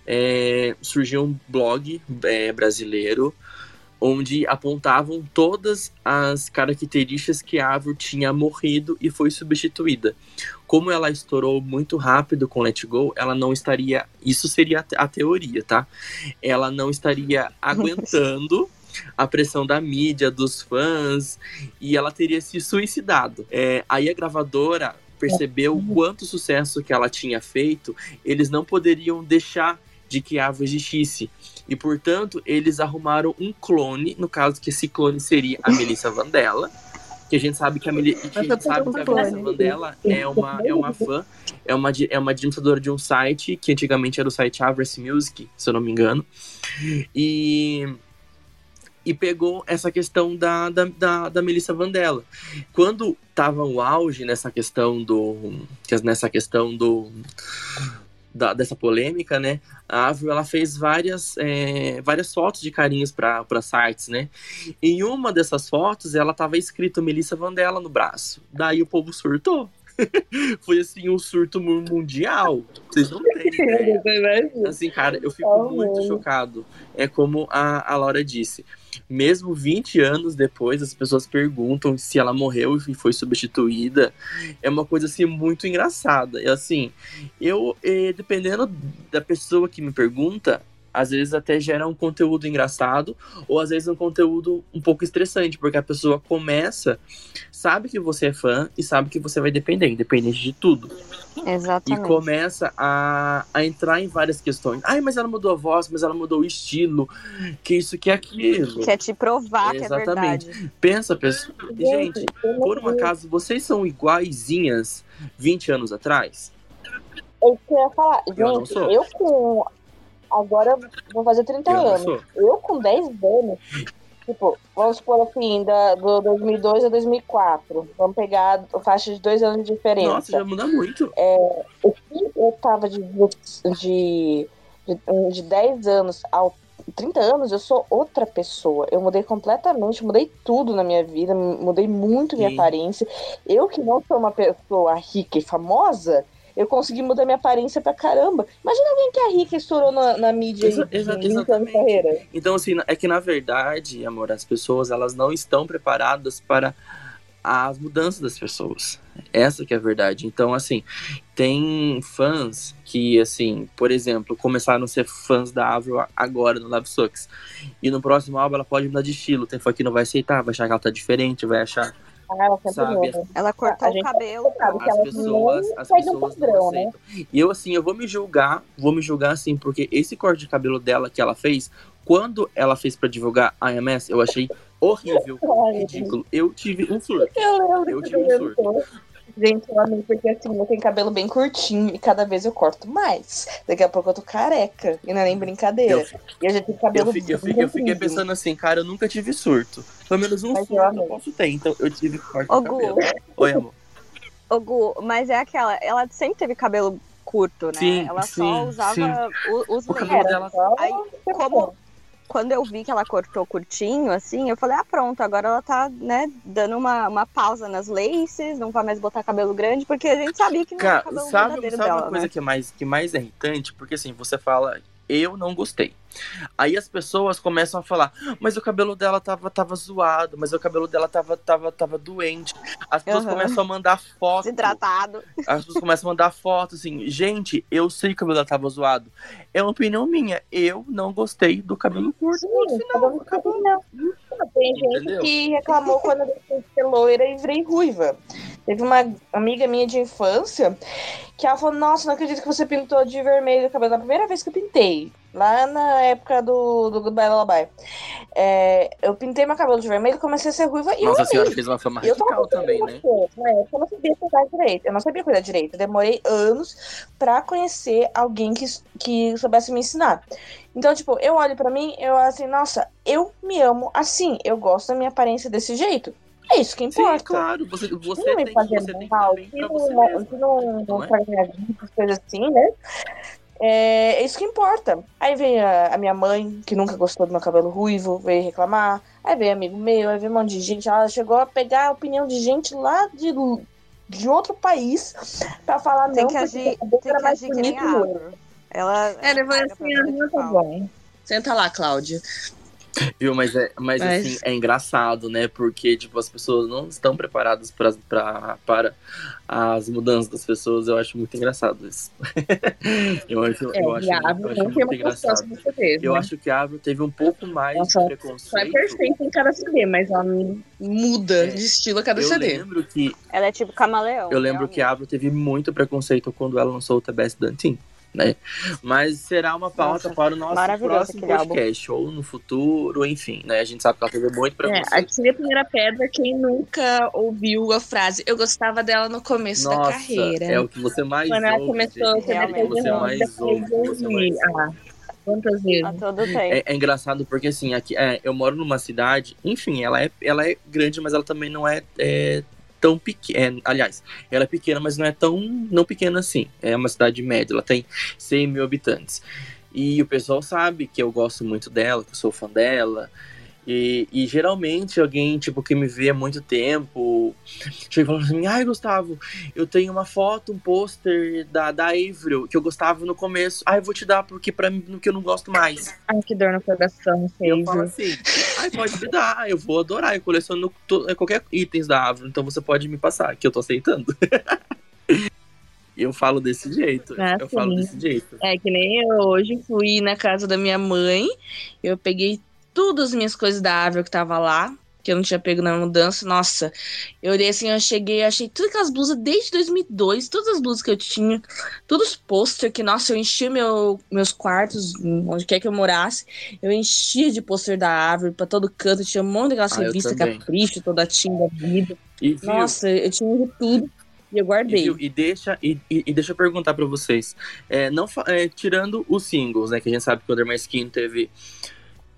é, surgiu um blog é, brasileiro onde apontavam todas as características que a Avril tinha morrido e foi substituída. Como ela estourou muito rápido com Let Go, ela não estaria. Isso seria a teoria, tá? Ela não estaria aguentando a pressão da mídia, dos fãs, e ela teria se suicidado. É, aí a gravadora percebeu o quanto sucesso que ela tinha feito, eles não poderiam deixar de que a Ava existisse. E, portanto, eles arrumaram um clone, no caso que esse clone seria a Melissa Vandella, que a gente sabe que a, Meli que a, gente sabe que a Melissa Vandella é uma, é uma fã, é uma, é uma administradora de um site, que antigamente era o site Avers Music, se eu não me engano. E e pegou essa questão da, da, da, da Melissa Vandella. Quando tava o auge nessa questão do. nessa questão do. Da, dessa polêmica, né? A Avril ela fez várias, é, várias fotos de carinhos para sites, né? Em uma dessas fotos, ela tava escrito Melissa Vandella no braço. Daí o povo surtou. Foi assim um surto mundial. Vocês não têm ideia. Assim, cara, eu fico muito chocado. É como a, a Laura disse mesmo 20 anos depois, as pessoas perguntam se ela morreu e foi substituída. É uma coisa assim muito engraçada. E assim, eu, eh, dependendo da pessoa que me pergunta, às vezes até gera um conteúdo engraçado, ou às vezes um conteúdo um pouco estressante, porque a pessoa começa, sabe que você é fã e sabe que você vai depender, independente de tudo. Exatamente. E começa a, a entrar em várias questões. Ai, mas ela mudou a voz, mas ela mudou o estilo, que isso, que aquilo. Quer te provar Exatamente. que é verdade. Pensa, pessoal. Gente, por um acaso, vocês são iguaizinhas 20 anos atrás? Eu ia falar. Gente, eu, eu com Agora vou fazer 30 eu anos. Eu com 10 anos, tipo, vamos supor assim, da, do 2002 a 2004. Vamos pegar a faixa de dois anos de diferença. Nossa, já muda muito. É, o que eu tava de, de, de, de 10 anos ao 30 anos, eu sou outra pessoa. Eu mudei completamente, mudei tudo na minha vida, mudei muito minha Sim. aparência. Eu que não sou uma pessoa rica e famosa, eu consegui mudar minha aparência pra caramba. Imagina alguém que é rica e estourou na, na mídia Exa exa exatamente. carreira. Então, assim, é que na verdade, amor, as pessoas elas não estão preparadas para as mudanças das pessoas. Essa que é a verdade. Então, assim, tem fãs que, assim, por exemplo, começaram a ser fãs da Avril agora no Love Sucks. E no próximo álbum ela pode mudar de estilo. Tem fã que não vai aceitar, vai achar que ela tá diferente, vai achar ela sabe? Ela cortou o cabelo. As pessoas, as pessoas padrão, né? E eu, assim, eu vou me julgar, vou me julgar, assim, porque esse corte de cabelo dela que ela fez, quando ela fez pra divulgar a AMS, eu achei horrível, ridículo. Eu tive um surto. Eu, eu tive um surto. Gente, eu amei, porque assim, eu tenho cabelo bem curtinho e cada vez eu corto mais. Daqui a pouco eu tô careca. E não é nem brincadeira. Eu, e eu já tive cabelo eu fiquei, eu, fiquei, eu fiquei pensando assim, cara, eu nunca tive surto. Pelo menos um mas surto eu, eu posso ter, então eu tive corte Ô, de cabelo. Gu. Oi, amor. Ô, Gu, mas é aquela, ela sempre teve cabelo curto, né? Sim, ela sim, só usava sim. os o cabelo dela. Aí, como, quando eu vi que ela cortou curtinho, assim, eu falei, ah, pronto, agora ela tá, né, dando uma, uma pausa nas laces, não vai mais botar cabelo grande, porque a gente sabia que não Cara, era cabelo sabe, verdadeiro sabe dela, uma coisa né? que é mais que mais é irritante? Porque assim, você fala, eu não gostei. Aí as pessoas começam a falar, mas o cabelo dela tava, tava zoado, mas o cabelo dela tava, tava, tava doente. As pessoas Uhum. começam a mandar foto. Desidratado. As pessoas começam a mandar foto, assim, gente, eu sei que o cabelo dela tava zoado. É uma opinião minha. Eu não gostei do cabelo curto. Ponto final, cabelo não. Tem gente Entendeu? que reclamou quando eu deixei de ser loira e virei ruiva. Teve uma amiga minha de infância que ela falou: Nossa, não acredito que você pintou de vermelho o cabelo. Na primeira vez que eu pintei, lá na época do, do Goodbye Lullaby, é, eu pintei meu cabelo de vermelho e comecei a ser ruiva. E Nossa eu senhora fez uma fama radical também, né? Época eu não sabia cuidar direito. Eu não sabia cuidar direito. Eu demorei anos pra conhecer alguém que, que soubesse me ensinar. Então, tipo, eu olho pra mim, eu assim, nossa, eu me amo assim. Eu gosto da minha aparência desse jeito. É isso que Sim, importa. claro. Você, você, não me tem, fazer você tem que mal, não, não, não não coisas assim, né? É, é isso que importa. Aí vem a, a minha mãe, que nunca gostou do meu cabelo ruivo, veio reclamar. Aí veio amigo meu, aí veio um monte de gente. Ela chegou a pegar a opinião de gente lá de, de outro país pra falar Tem não, que agir, tem era que mais agir que nem a. Ela. É, paga assim, ah, tá bom. Senta lá, Cláudia. Viu, mas, é, mas, Mas- assim, é engraçado, né? Porque, tipo, as pessoas não estão preparadas pra, pra, para as mudanças das pessoas. Eu acho muito engraçado isso. eu acho, É, eu acho, e a eu acho muito engraçado. Eu né? acho que a Avril teve um pouco mais Nossa, de Só é preconceito. perfeito em cada CD, mas ela não Muda É. de estilo a cada Eu CD. lembro que Ela é tipo camaleão. Eu lembro que a Avril teve muito preconceito quando ela lançou o The Best Dantin, né? Mas será uma pauta Nossa, para o nosso próximo álbum. podcast, ou no futuro, enfim, né? A gente sabe que ela teve muito É, preconceito. atire a primeira pedra quem Nunca ouviu a frase. Eu gostava dela no começo da Nossa, carreira. é o que você mais Quando ela ouve, começou gente. a ser É o que você depois mais ouve, você eu mais. Ah, quantas vezes? A todo tempo. É, é engraçado porque assim, aqui, é, eu moro numa cidade, enfim, ela é, ela é grande, mas ela também não é, é tão pequena. aliás, ela é pequena, mas não é tão não pequena assim. É uma cidade média, ela tem 100 mil habitantes. E o pessoal sabe que eu gosto muito dela, que eu sou fã dela. E, e geralmente alguém, tipo, que me vê há muito tempo, chega e fala assim, ai Gustavo, eu tenho uma foto, um pôster da, da Avril, que eu gostava no começo. Ai, vou te dar porque pra mim, no que eu não gosto mais. Ai, que dor no coração, E eu falo Seijo. assim, ai, pode me dar, eu vou adorar, eu coleciono to- é, qualquer itens da Avril, então você pode me passar, que eu tô aceitando. Eu falo desse jeito, Ah, eu falo sim. desse jeito. É que nem eu hoje fui na casa da minha mãe. Eu peguei todas as minhas coisas da Avril que tava lá. Que eu não tinha pego na mudança. Nossa, eu olhei assim, eu cheguei, achei todas aquelas blusas desde 2002, todas as blusas que eu tinha, todos os pôster que, nossa, eu enchi meu, meus quartos, onde quer que eu morasse, eu enchia de pôster da árvore pra todo canto, tinha um monte daquelas Ah, eu revistas. Capricho, toda a Tim da vida. E, viu, Nossa, eu tinha tudo e eu e, guardei. viu, e deixa, e, e- e deixa eu perguntar pra vocês, é, não, é, tirando os singles, né, que a gente sabe que o Under My Skin teve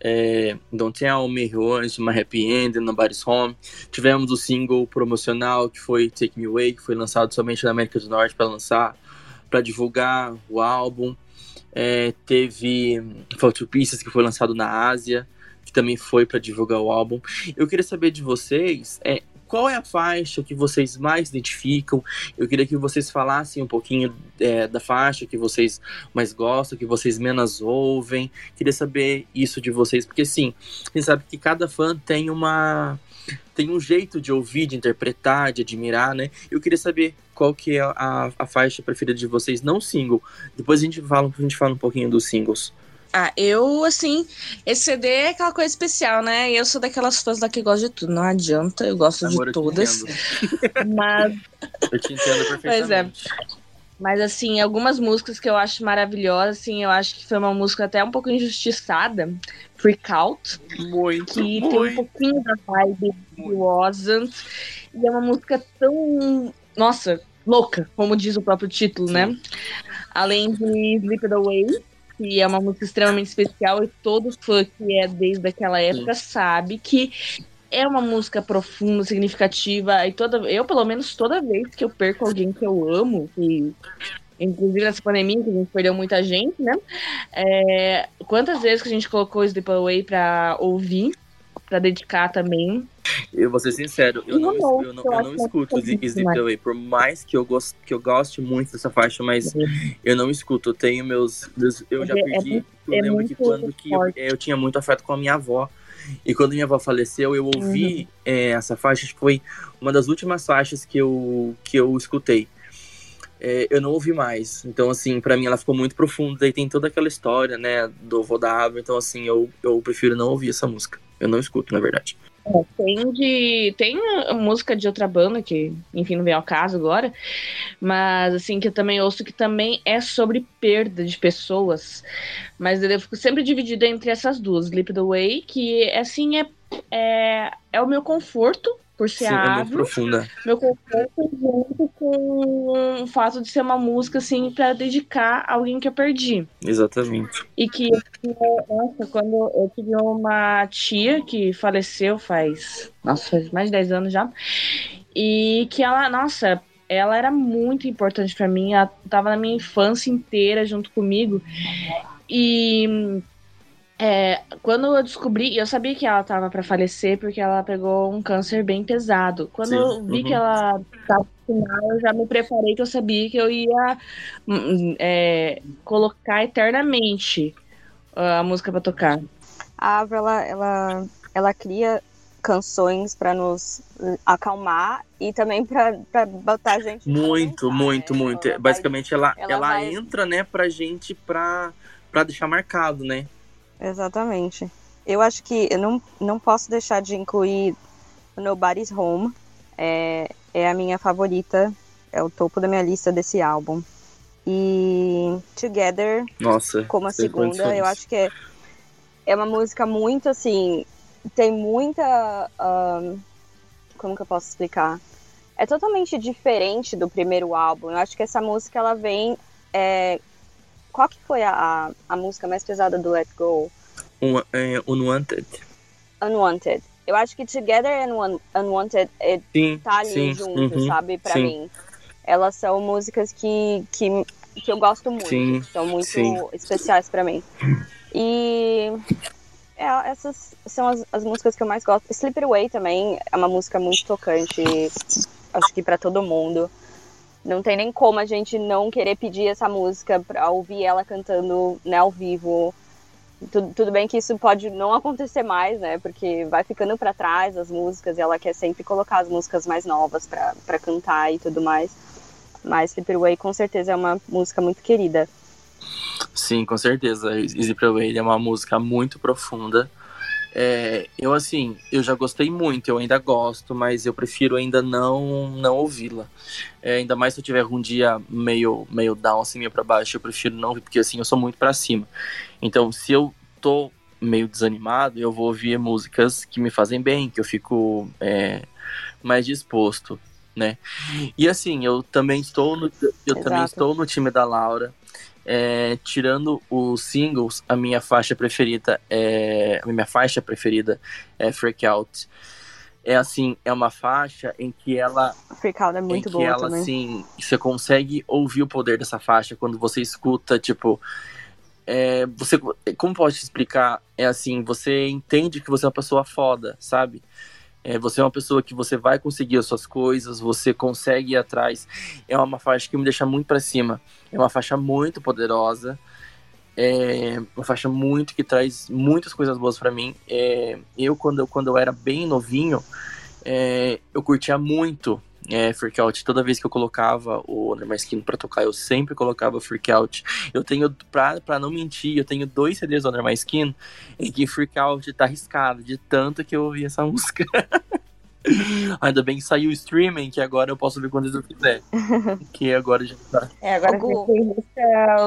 é, Don't Tell Me, Orange, My Happy End, Nobody's Home. Tivemos o single promocional que foi Take Me Away, que foi lançado somente na América do Norte para lançar, para divulgar o álbum. É, teve Fall Pieces, que foi lançado na Ásia, que também foi para divulgar o álbum. Eu queria saber de vocês, é, qual é a faixa que vocês mais identificam? Eu queria que vocês falassem um pouquinho é, da faixa que vocês mais gostam, que vocês menos ouvem. Queria saber isso de vocês, porque sim, a gente sabe que cada fã tem uma tem um jeito de ouvir, de interpretar, de admirar, né? Eu queria saber qual que é a, a faixa preferida de vocês, não single. Depois a gente fala, a gente fala um pouquinho dos singles. Ah, eu, assim, esse CD é aquela coisa especial, né? E eu sou daquelas fãs lá que gostam de tudo. Não adianta, eu gosto Amor, de eu todas. Mas, Eu te entendo é. perfeitamente. mas, assim, algumas músicas que eu acho maravilhosas, assim, eu acho que foi uma música até um pouco injustiçada. Freak Out, Muito, que tem um muito. pouquinho da vibe do Wasn't. E é uma música tão, nossa, louca, como diz o próprio título, Sim. né? Além de Sleep It Away, que é uma música extremamente especial e todo fã que é desde aquela época sabe que é uma música profunda, significativa e toda eu pelo menos toda vez que eu perco alguém que eu amo, que inclusive nessa pandemia que a gente perdeu muita gente, né? É, quantas vezes que a gente colocou Sleep Away pra ouvir, pra dedicar também. Eu vou ser sincero, eu não, o Note, eu não, eu não é escuto Sleep mais. Away, por mais que eu, gost, que eu goste muito dessa faixa, mas eu não escuto. Eu tenho meus. eu já É- é perdi. eu é lembro que quando que eu, forte. eu tinha muito afeto com a minha avó. E quando minha avó faleceu, eu ouvi é, essa faixa, acho que foi uma das últimas faixas que eu, que eu escutei. É, eu não ouvi mais. Então, assim, pra mim ela ficou muito profunda. E tem toda aquela história, né, do avô da. Então, assim, eu, eu prefiro não ouvir essa música. Eu não escuto, na verdade. Tem de. Tem música de outra banda, que, enfim, não vem ao caso agora. Mas, assim, que eu também ouço que também é sobre perda de pessoas. Mas eu fico sempre dividida entre essas duas. Sleep the Way, que, assim, é, é, é o meu conforto, por ser Sim, é profunda. meu conforto junto com o fato de ser uma música, assim, pra dedicar a alguém que eu perdi. Exatamente. E que, eu- nossa, quando eu tive uma tia que faleceu faz, nossa, faz mais de 10 anos já, e que ela, nossa, ela era muito importante pra mim, ela tava na minha infância inteira junto comigo, e é, quando eu descobri, eu sabia que ela tava pra falecer porque ela pegou um câncer bem pesado. Quando Sim, eu vi uhum. que ela tava final eu já me preparei que eu sabia que eu ia hum, é, colocar eternamente uh, a música pra tocar. A Ava, ela, ela, ela cria canções pra nos acalmar e também pra, pra botar a gente. Muito, dançar, muito, né? muito. Ela vai- Basicamente, ela, ela ela, vai- entra, né, pra gente pra, pra deixar marcado, né? Exatamente. Eu acho que eu não, não posso deixar de incluir Nobody's Home. É, é a minha favorita. É o topo da minha lista desse álbum. E Together, Nossa. como a segunda, condições. eu acho que é, é uma música muito assim. Tem muita. ahn, como que eu posso explicar? É totalmente diferente do primeiro álbum. Eu acho que essa música ela vem. é, qual que foi a, a, música mais pesada do Let Go? Um, é, Unwanted. Unwanted. Eu acho que Together and Un- Unwanted é, Sim, tá ali sim. junto, uhum, sabe? Pra sim. mim. Elas são músicas que, que, que eu gosto muito. Sim, são muito sim. especiais pra mim. E é, essas são as, as músicas que eu mais gosto. Slippery Away também é uma música muito tocante. Acho que pra todo mundo. Não tem nem como a gente não querer pedir essa música pra ouvir ela cantando né, ao vivo. Tudo, tudo bem que isso pode não acontecer mais, né? Porque vai ficando pra trás as músicas e ela quer sempre colocar as músicas mais novas pra cantar e tudo mais. Mas Slippery Away com certeza é uma música muito querida. Sim, com certeza. Away é uma música muito profunda. É, eu, assim, eu já gostei muito, eu ainda gosto, mas eu prefiro ainda não não ouvi-la. É, ainda mais se eu tiver um dia meio, meio down, assim, meio pra baixo, eu prefiro não ouvir, porque assim, eu sou muito pra cima. Então, se eu tô meio desanimado, eu vou ouvir músicas que me fazem bem, que eu fico é, mais disposto, né? E assim, eu também estou no, eu também Exato. estou no time da Laura. É, tirando os singles, a minha faixa preferida é a minha faixa preferida é Freak Out. É assim, é uma faixa em que ela Freak Out é muito boa ela também. assim, você consegue ouvir o poder dessa faixa quando você escuta, tipo, é, você, como pode te explicar? É assim, você entende que você é uma pessoa foda, sabe? É, você é uma pessoa que você vai conseguir as suas coisas, você consegue ir atrás. É uma faixa que me deixa muito pra cima. É uma faixa muito poderosa. É uma faixa muito que traz muitas coisas boas pra mim. É, eu, quando, eu, quando eu era bem novinho, é, eu curtia muito é, Freak Out. Toda vez que eu colocava o Under My Skin pra tocar, eu sempre colocava Freak Out. Eu tenho, pra, pra não mentir, eu tenho dois CDs do Under My Skin em que Freak Out tá arriscado, de tanto que eu ouvi essa música. Ainda bem que saiu o streaming, que agora eu posso ver quando eu quiser. que agora já tá. É, agora tem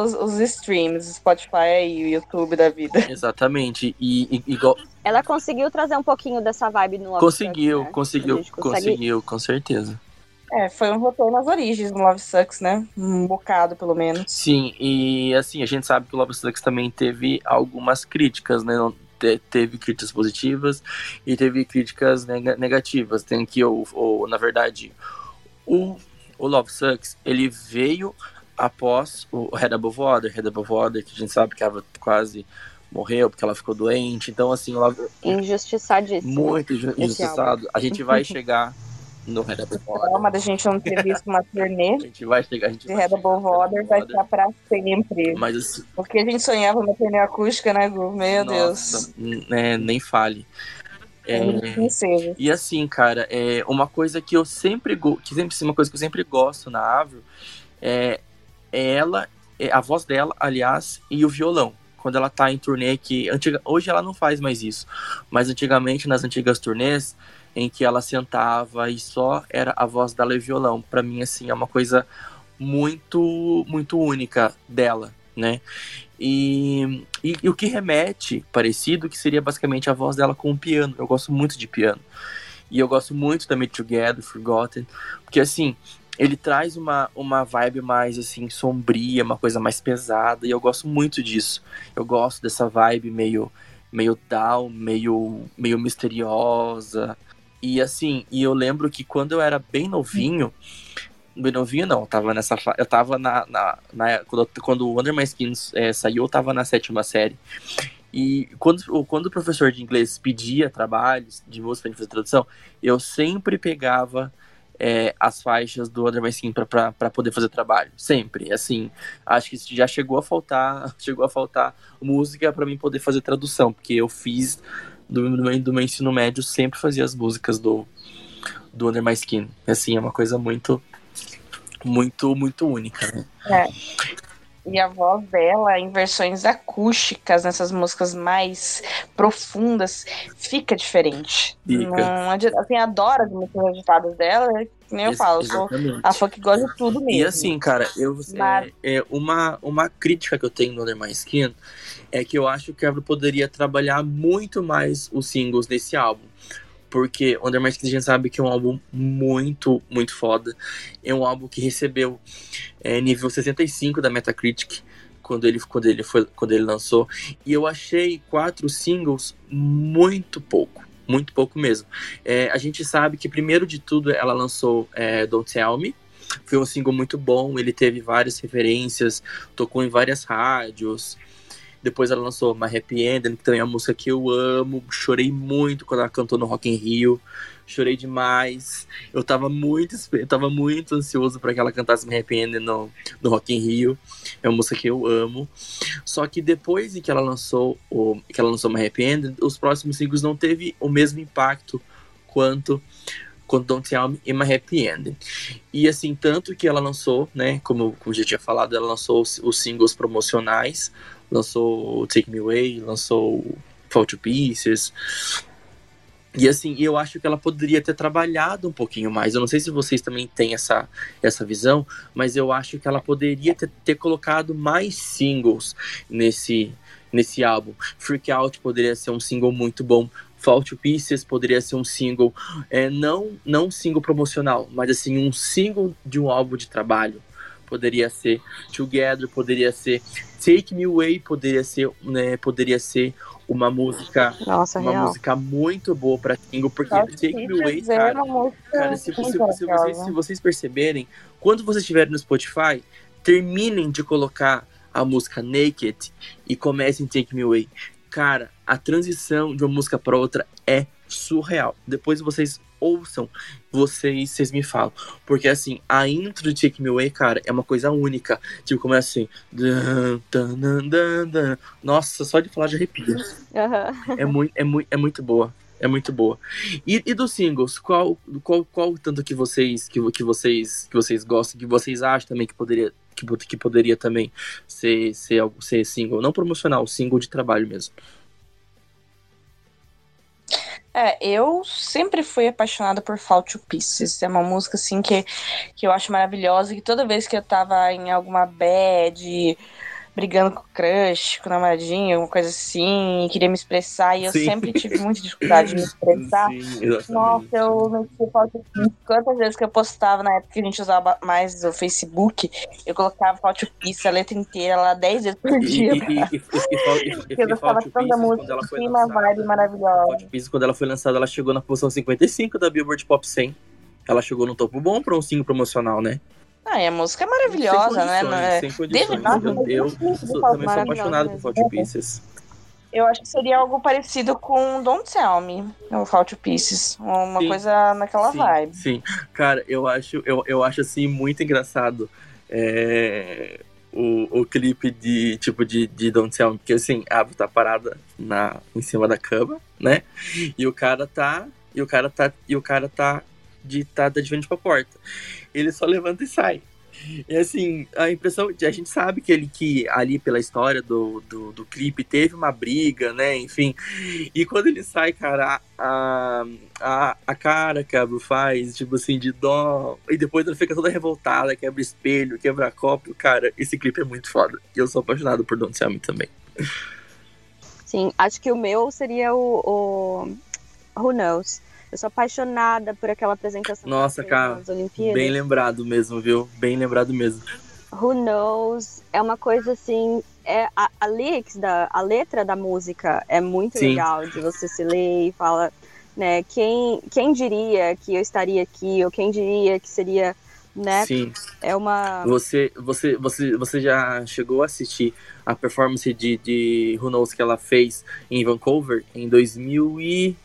os, os streams, Spotify e o YouTube da vida. Exatamente. E, e igual, Ela conseguiu trazer um pouquinho dessa vibe no conseguiu, né? conseguiu, consegue- conseguiu, com certeza. É, foi um retorno às origens no Love Sucks, né? Um bocado, pelo menos. Sim, e assim, a gente sabe que o Love Sucks também teve algumas críticas, né? Teve críticas positivas e teve críticas nega- negativas. Tem que, ou, ou, na verdade, o, o Love Sucks, ele veio após o Head Above Water. Head Above Water, que a gente sabe que ela quase morreu porque ela ficou doente. Então, assim, o Love, Injustiçadíssimo. muito inju- injustiçado. A gente vai chegar no Head Above Water. Calma da gente não ter visto uma turnê A gente vai chegar, a gente de vai Red Bull Head Water, vai estar pra sempre. Mas assim, Porque a gente sonhava uma turnê acústica, né, Gu? Meu Nossa, Deus. né, nem fale. É, Princesa. e assim, cara, é uma coisa que eu sempre que sempre uma coisa que eu sempre gosto na Avril é, é ela, é a voz dela, aliás, e o violão. Quando ela tá em turnê que antiga, hoje ela não faz mais isso, mas antigamente nas antigas turnês em que ela sentava e só era a voz dela e violão, Pra mim assim é uma coisa muito muito única dela, né? E, e, e o que remete parecido, que seria basicamente a voz dela com o piano. Eu gosto muito de piano. E eu gosto muito também de Together, Forgotten, porque assim, ele traz uma, uma vibe mais assim sombria, uma coisa mais pesada, e eu gosto muito disso. Eu gosto dessa vibe meio meio down, meio meio misteriosa. E assim, e eu lembro que quando eu era bem novinho, bem novinho não, eu tava nessa eu tava na, na, na quando, quando o Under My Skin é, saiu, eu tava na sétima série. E quando, quando o professor de inglês pedia trabalhos de música gente fazer tradução, eu sempre pegava é, as faixas do Under My Skin para poder fazer trabalho. Sempre. Assim, acho que já chegou a faltar, chegou a faltar música para mim poder fazer tradução, porque eu fiz do, do, meu, do meu ensino médio, sempre fazia as músicas do, do Under My Skin. Assim, é uma coisa muito, muito, muito única, né? É. E a voz dela, em versões acústicas, nessas músicas mais profundas, fica diferente. Fica. Não adianta, assim, adoro as músicas agitadas dela, que nem eu Ex- falo, sou a fã que gosta de tudo mesmo. E assim, cara, eu Mas- é, é, uma, uma crítica que eu tenho no Under My Skin é que eu acho que ela poderia trabalhar muito mais os singles desse álbum. Porque Under My Skin a gente sabe que é um álbum muito, muito foda. É um álbum que recebeu é, nível 65 da Metacritic quando ele, quando, ele foi, quando ele lançou. E eu achei quatro singles muito pouco. Muito pouco mesmo. É, a gente sabe que, primeiro de tudo, ela lançou é, Don't Tell Me. Foi um single muito bom, ele teve várias referências, tocou em várias rádios. Depois ela lançou My Happy Ending, que também é uma música que eu amo. Chorei muito quando ela cantou no Rock in Rio. Chorei demais. Eu tava muito, eu tava muito ansioso para que ela cantasse My Happy Ending no, no Rock in Rio. É uma música que eu amo. Só que depois de que ela lançou o que ela lançou My Happy Ending, os próximos singles não teve o mesmo impacto quanto quanto Don't Tell Me e My Happy Ending. E assim, tanto que ela lançou, né, como, como já tinha falado, ela lançou os, os singles promocionais, lançou Take Me Away, lançou Fall to Pieces. E assim, eu acho que ela poderia ter trabalhado um pouquinho mais. Eu não sei se vocês também têm essa, essa visão, mas eu acho que ela poderia ter, ter colocado mais singles nesse, nesse álbum. Freak Out poderia ser um single muito bom. Fall to Pieces poderia ser um single, é, não, não um single promocional, mas assim, um single de um álbum de trabalho. Poderia ser Together, poderia ser Take Me Away, poderia ser, né, poderia ser uma música, Nossa, uma real. música muito boa pra single, porque Só Take Me Away, é cara, Cara, se, muito se vocês, se vocês perceberem, quando vocês estiverem no Spotify, terminem de colocar a música Naked e comecem Take Me Away. Cara, a transição de uma música para outra é surreal. Depois vocês ouçam, vocês, vocês me falam. Porque assim, a intro de Take Me Away, cara, é uma coisa única. Tipo, começa assim. dan, dan, dan, dan, dan. Nossa, só de falar já arrepia. Aham. É muito, é muito, é muito boa. É muito boa. E, e dos singles, qual, qual, qual tanto que vocês que, que vocês que vocês gostam, que vocês acham também que poderia que, que poderia também ser ser ser single, não promocional, single de trabalho mesmo. É, eu sempre fui apaixonada por Fall to Pieces. É uma música assim que, que eu acho maravilhosa. Que toda vez que eu tava em alguma bad, brigando com o crush, com o namoradinho, alguma coisa assim, e queria me expressar, e eu Sim. sempre tive muita dificuldade de me expressar. Sim. Nossa, eu meti Fall to Pieces. Quantas vezes que eu postava na época que a gente usava mais o Facebook, eu colocava Fall to Pieces, a letra inteira lá 10 vezes por E, dia. e, e, e, e, e, e, Porque eu e gostava tanto da música, tinha uma vibe maravilhosa. Fall to Pieces, quando ela foi lançada, ela chegou na posição 55 da Billboard Pop 100. Ela chegou no topo bom para um single promocional, né? Ah, e a música é maravilhosa, sem né? condições, Não é- Sem condições. Deve- Eu, eu sou- também sou apaixonado por to Pieces. Eu acho que seria algo parecido com Don't Tell Me, o Fall to Pieces. Uma Sim. coisa naquela sim, vibe. Sim, cara, eu acho, eu, eu acho assim muito engraçado é, o, o clipe de tipo de, de Don't Tell Me, porque assim, a Ava tá parada na, em cima da cama, né? E o cara tá. E o cara tá. E o cara tá de, tá de frente pra porta. Ele só levanta e sai. E assim, a impressão a gente sabe que ele que ali pela história do, do, do clipe teve uma briga, né? Enfim. E quando ele sai, cara, a, a, a cara que a Bru faz, tipo assim, de dó. E depois ela fica toda revoltada, quebra espelho, quebra copo. Cara, esse clipe é muito foda. E eu sou apaixonado por Don't Tell Me também. Sim, acho que o meu seria o, o Who Knows. Eu sou apaixonada por aquela apresentação Nossa, cara. Bem lembrado mesmo, viu? Bem lembrado mesmo. Who Knows é uma coisa assim. É, a, a lyrics da, a letra da música é muito Sim. legal de você se ler e fala, né? Quem, quem diria que eu estaria aqui, ou quem diria que seria, né? Sim. É uma. Você, você, você, você já chegou a assistir a performance de, de Who Knows que ela fez em Vancouver em 2000 e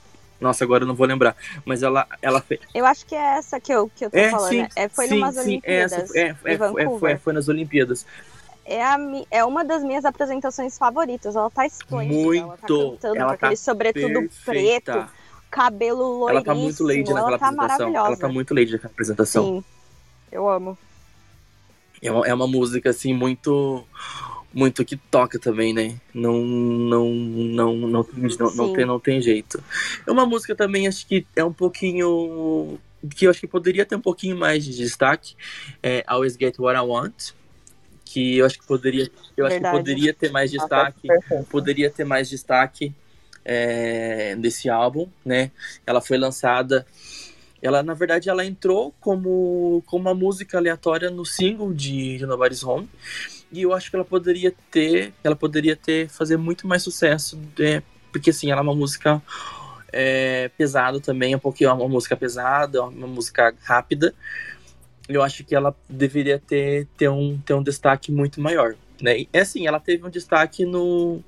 Nossa, agora eu não vou lembrar. Mas ela, ela fez. Eu acho que é essa que eu, que eu tô É, falando. sim, é, foi sim, numas sim, Olimpíadas. essa, é, é, é, foi, foi, nas Olimpíadas. É, a, é uma das minhas apresentações favoritas. Ela tá esplêndida. Ela tá Muito. cantando Ela com aquele tá sobretudo Perfeita. preto, cabelo loiríssimo. Ela tá muito lady naquela Ela tá apresentação. maravilhosa. Ela tá muito lady naquela apresentação. Sim, eu amo. É uma, é uma música, assim, muito. Muito que toca também, né? Não, não, não, não, não, não, tem, não tem jeito. É uma música também, acho que é um pouquinho. Que eu acho que poderia ter um pouquinho mais de destaque. É Always Get What I Want. Que eu acho que poderia. Eu acho que poderia ter mais destaque. Perfeito. poderia ter mais destaque é, desse álbum, né? Ela foi lançada, ela na verdade ela entrou como como uma música aleatória no single de, de Nobody's Home e eu acho que ela poderia ter, ela poderia ter fazer muito mais sucesso, é, porque assim ela é uma música é, pesada também, um pouquinho uma música pesada, uma música rápida. Eu acho que ela deveria ter, ter, um, ter um destaque muito maior. Né? E assim, ela teve um destaque no,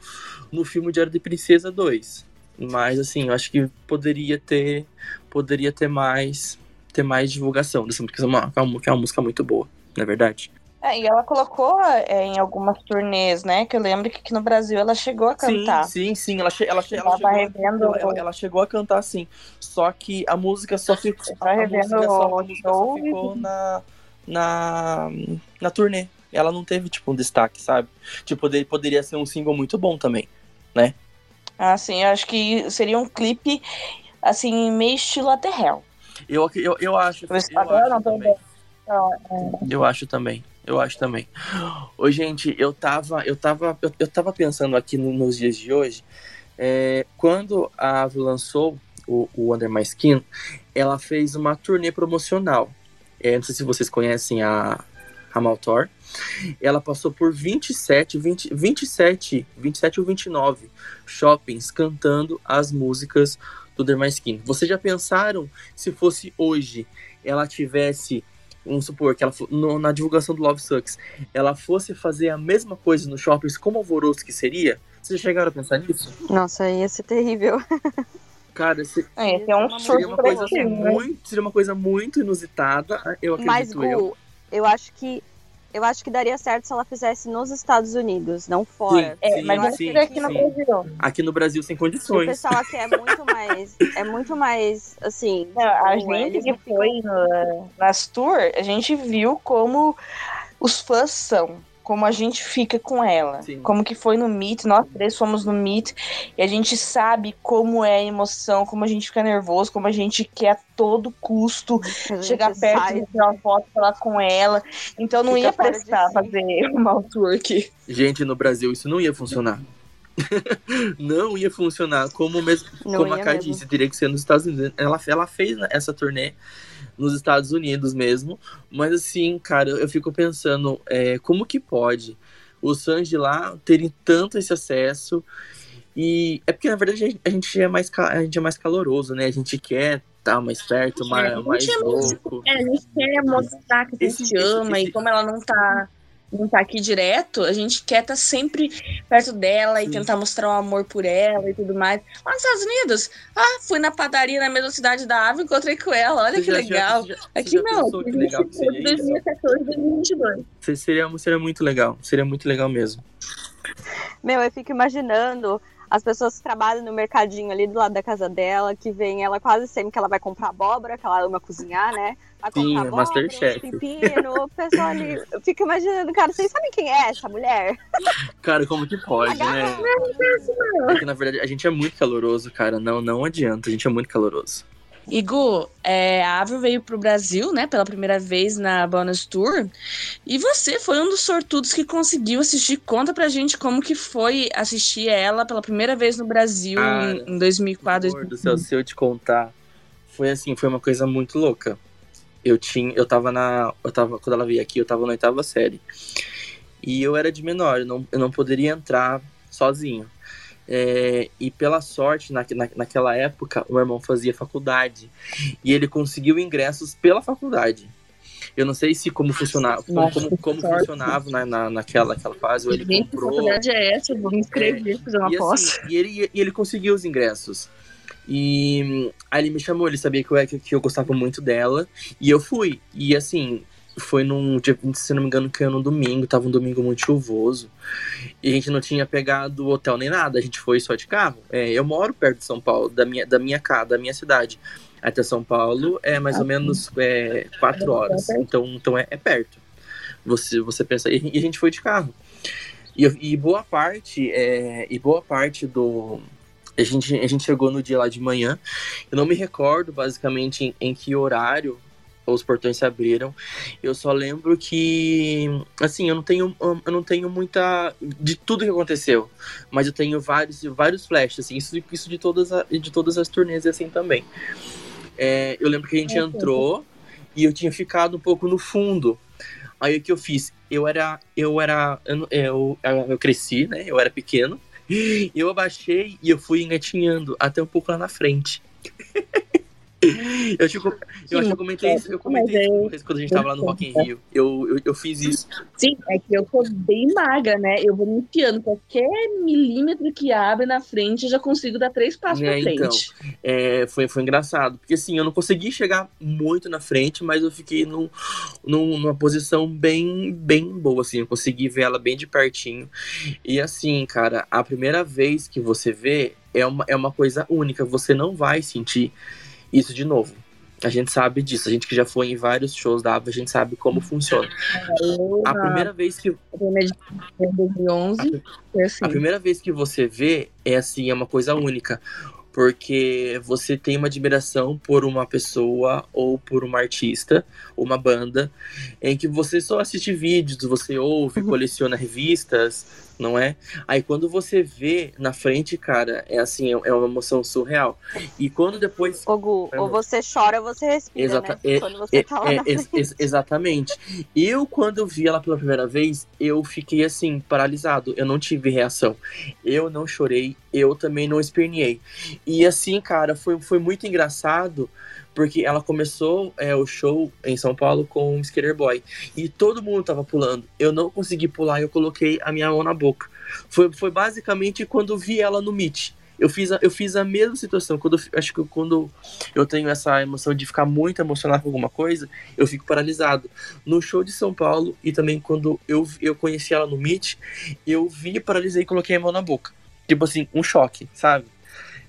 no filme Diário de Princesa 2. Mas assim, eu acho que poderia ter poderia ter mais ter mais divulgação dessa música, que é uma, é é uma música muito boa, não é verdade? É, e ela colocou é, em algumas turnês, né? Que eu lembro que aqui no Brasil ela chegou a cantar. Sim, sim, sim, ela, che ela, che ela, Tava chegou, a- revendo ela, ela- ela chegou a cantar sim. Só que a música só ficou a música só, a música só ficou na, na na turnê. Ela não teve tipo um destaque, sabe? Tipo, poder, poderia ser um single muito bom também. Ah, sim, eu acho que seria um clipe, assim, meio estilo Aterrel. Eu, eu, eu acho. Eu agora acho não também. Então, Eu acho também. Eu acho também. Ô, gente, eu tava, eu tava, eu, eu tava pensando aqui no- nos dias de hoje. é, quando a Avril lançou o, o Under My Skin, ela fez uma turnê promocional. É, não sei se vocês conhecem a, a Maltor. Ela passou por 27, 20, 27, 27 ou 29 shoppings cantando as músicas do Under My Skin. Vocês já pensaram se fosse hoje ela tivesse vamos supor que ela no- na divulgação do Love Sucks, ela fosse fazer a mesma coisa nos shoppings, como alvoroço que seria? Vocês já chegaram a pensar nisso? Nossa, ia ser terrível. Cara, se- é, tem um Seria uma coisa coletivo, né? muito, seria uma coisa muito inusitada, eu Mas, acredito eu. Gu, eu acho que eu acho que daria certo se ela fizesse nos Estados Unidos, não fora. É, Sim, mas sim, eu sim, aqui no sim. Brasil. Aqui no Brasil sem O condições. pessoal aqui é muito mais, é muito mais assim. Não, a gente que foi no- nas tour, a gente viu como os fãs são, como a gente fica com ela. Sim. Como que foi no Meet, nós três fomos no Meet, e a gente sabe como é a emoção, como a gente fica nervoso, como a gente quer a todo custo a gente chegar perto, sai- tirar uma foto, falar com ela. Então não Fica ia prestar fazer uma tour aqui. Gente, no Brasil isso não ia funcionar. não ia funcionar. Como, mesmo, Não como a Kai disse, teria que ser nos Estados Unidos. Ela, ela fez essa turnê nos Estados Unidos mesmo. Mas assim, cara, eu fico pensando, é, como que pode os fãs de lá terem tanto esse acesso? E é porque, na verdade, a gente- é mais, a gente é mais caloroso, né? A gente quer estar mais perto, mais, a gente mais é louco. É, a gente quer mostrar que a gente esse- ama esse- e como ela não tá, não tá aqui direto, a gente quer estar sempre perto dela e Sim. tentar mostrar o amor por ela e tudo mais. Lá nos Estados Unidos, ah, fui na padaria na mesma cidade da Ave, encontrei com ela, olha Você que já- legal. já- você Aqui já não, pensou aqui que a legal gente que foi seria de isso? 2014, 2022. Se- Seria, seria muito legal. Seria muito legal mesmo. Meu, eu fico imaginando as pessoas que trabalham no mercadinho ali do lado da casa dela, que vem ela quase sempre que ela vai comprar abóbora, que ela ama cozinhar, né? Vai Sim, comprar é abóbora, pepino, o pessoal ali. Eu fico imaginando, cara, vocês sabem quem é essa mulher? Cara, como que pode, né? É que, na verdade, a gente é muito caloroso, cara. Não, não adianta. A gente é muito caloroso. Igu, é, a Avril veio pro Brasil, né, pela primeira vez na Bonus Tour. E você foi um dos sortudos que conseguiu assistir. Conta pra gente como que foi assistir ela pela primeira vez no Brasil Cara, em, em 2004, Amor do céu, se eu te contar, foi assim, foi uma coisa muito louca. Eu tinha, eu tava na, eu tava quando ela veio aqui, eu tava na oitava série. E eu era de menor, eu não, eu não poderia entrar sozinho. É, e pela sorte, na, na, naquela época, o meu irmão fazia faculdade. E ele conseguiu ingressos pela faculdade. Eu não sei se como funcionava, como, como, como que funcionava na, na, naquela, naquela fase, ou ele Gente, que comprou. faculdade é essa? Eu vou me inscrever, fazer uma E, pós. assim, e, ele, e ele conseguiu os ingressos. E aí ele me chamou, ele sabia que eu, que eu gostava muito dela. E eu fui. E assim, foi num dia, se não me engano, que era no domingo, tava um domingo muito chuvoso. E a gente não tinha pegado hotel nem nada, a gente foi só de carro. É, eu moro perto de São Paulo, da minha, da minha casa, da minha cidade. Até São Paulo é mais ou menos é, quatro horas. Então, então é, é perto. Você, você pensa. E a gente foi de carro. E, e boa parte, é, e boa parte do. A gente, a gente chegou no dia lá de manhã. Eu não me recordo basicamente em, em que horário os portões se abriram. Eu só lembro que, assim, eu não tenho, eu não tenho muita de tudo que aconteceu, mas eu tenho vários, vários flashes, assim, isso, isso de todas, a, de todas as turnês assim também. É, eu lembro que a gente entrou e eu tinha ficado um pouco no fundo. Aí o que eu fiz? Eu era, eu era, eu, eu, eu cresci, né? Eu era pequeno. Eu abaixei e eu fui engatinhando até um pouco lá na frente. Eu, tipo, eu acho que eu comentei isso, eu comentei isso quando a gente tava lá no Rock in Rio. Eu, eu, eu fiz isso. Sim, é que eu tô bem magra, né? Eu vou me enfiando. Qualquer milímetro que abre na frente, eu já consigo dar três passos é, pra então, frente. Então, é, foi, foi engraçado. Porque assim, eu não consegui chegar muito na frente, mas eu fiquei num, num, numa posição bem, bem boa, assim. Eu consegui ver ela bem de pertinho. E assim, cara, a primeira vez que você vê é uma, é uma coisa única. Você não vai sentir isso de novo. A gente sabe disso. A gente que já foi em vários shows da ABBA, a gente sabe como funciona. A primeira vez que. 2011. A, a primeira vez que você vê é assim, é uma coisa única porque você tem uma admiração por uma pessoa ou por uma artista, uma banda, em que você só assiste vídeos, você ouve, coleciona revistas, não é? Aí quando você vê na frente, cara, é assim, é, é uma emoção surreal. E quando depois. Ô, Gu, ou você chora ou você respira, Exata... né? É, quando você é, tá lá é, exatamente. Eu, quando vi ela pela primeira vez, eu fiquei assim, paralisado. Eu não tive reação. Eu não chorei, eu também não esperneei. E assim, cara, foi, foi muito engraçado porque ela começou é, o show em São Paulo com o Skater Boy e todo mundo tava pulando. Eu não consegui pular e eu coloquei a minha mão na boca. Foi, foi basicamente quando vi ela no Meet. Eu fiz, a, eu fiz a mesma situação. Quando, acho que quando eu tenho essa emoção de ficar muito emocionado com alguma coisa, eu fico paralisado. No show de São Paulo e também quando eu, eu conheci ela no Meet, eu vi, paralisei e coloquei a mão na boca. Tipo assim, um choque, sabe?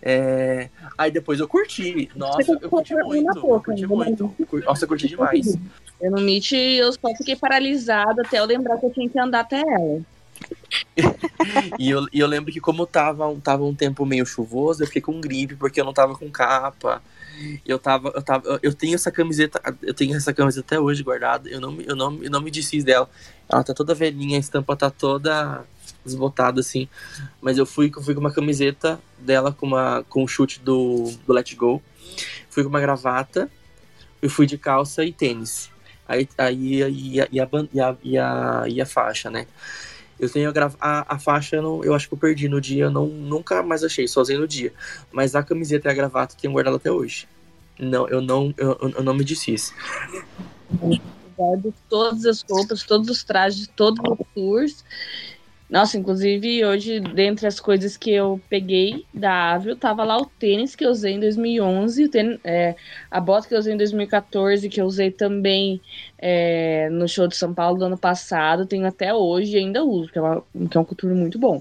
É... Aí depois eu curti. Nossa, eu curti muito. eu curti muito. Nossa, eu curti demais. Eu no Meet, eu só fiquei paralisada até eu lembrar que eu tinha que andar até ela. e, eu, e eu lembro que como tava, tava um tempo meio chuvoso, eu fiquei com gripe porque eu não tava com capa. Eu tava, eu tava, eu tenho essa camiseta, eu tenho essa camiseta até hoje guardada. Eu não, eu não, eu não me desfiz dela. Ela tá toda velhinha, a estampa tá toda desbotada assim. Mas eu fui, eu fui com uma camiseta dela com uma com um chute do, do Let Go. Fui com uma gravata, eu fui de calça e tênis. Aí, aí e, a, e, a, e, a, e, a, e a faixa, né? Eu tenho a, a, a faixa, eu, não, eu acho que eu perdi no dia, eu não, nunca mais achei, sozinho no dia. Mas a camiseta e a gravata eu tenho guardado até hoje. Não, eu não, eu, eu não me desfiz. Guardo todas as roupas, todos os trajes, todos os tours. Nossa, inclusive hoje, dentre as coisas que eu peguei da Avio, tava lá o tênis que eu usei em 2011, tênis, é, a bota que eu usei em 2014, que eu usei também é, no show de São Paulo do ano passado, tenho até hoje e ainda uso, que é, uma, que é um couture muito bom.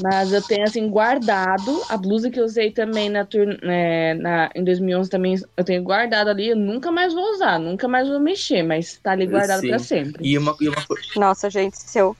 Mas eu tenho, assim, guardado a blusa que eu usei também na, é, na, em 2011 também, eu tenho guardado ali, eu nunca mais vou usar, nunca mais vou mexer, mas tá ali guardado para sempre. E uma, e uma... Nossa, gente, se eu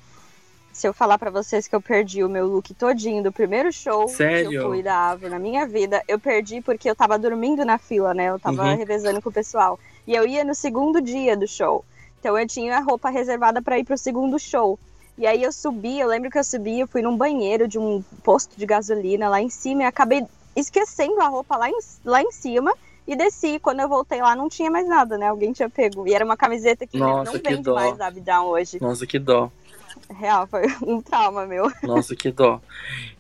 se eu falar para vocês que eu perdi o meu look todinho do primeiro show Sério? que eu fui da Ave na minha vida, eu perdi porque eu tava dormindo na fila, né? Eu tava uhum. revezando com o pessoal. E eu ia no segundo dia do show. Então eu tinha a roupa reservada para ir pro segundo show. E aí eu subi, eu lembro que eu subi, eu fui num banheiro de um posto de gasolina lá em cima e acabei esquecendo a roupa lá em, lá em cima e desci. Quando eu voltei lá, não tinha mais nada, né? Alguém tinha pego. E era uma camiseta que Nossa, não vende mais da Abdown hoje. Nossa, que dó. Real, foi um trauma meu. Nossa, que dó.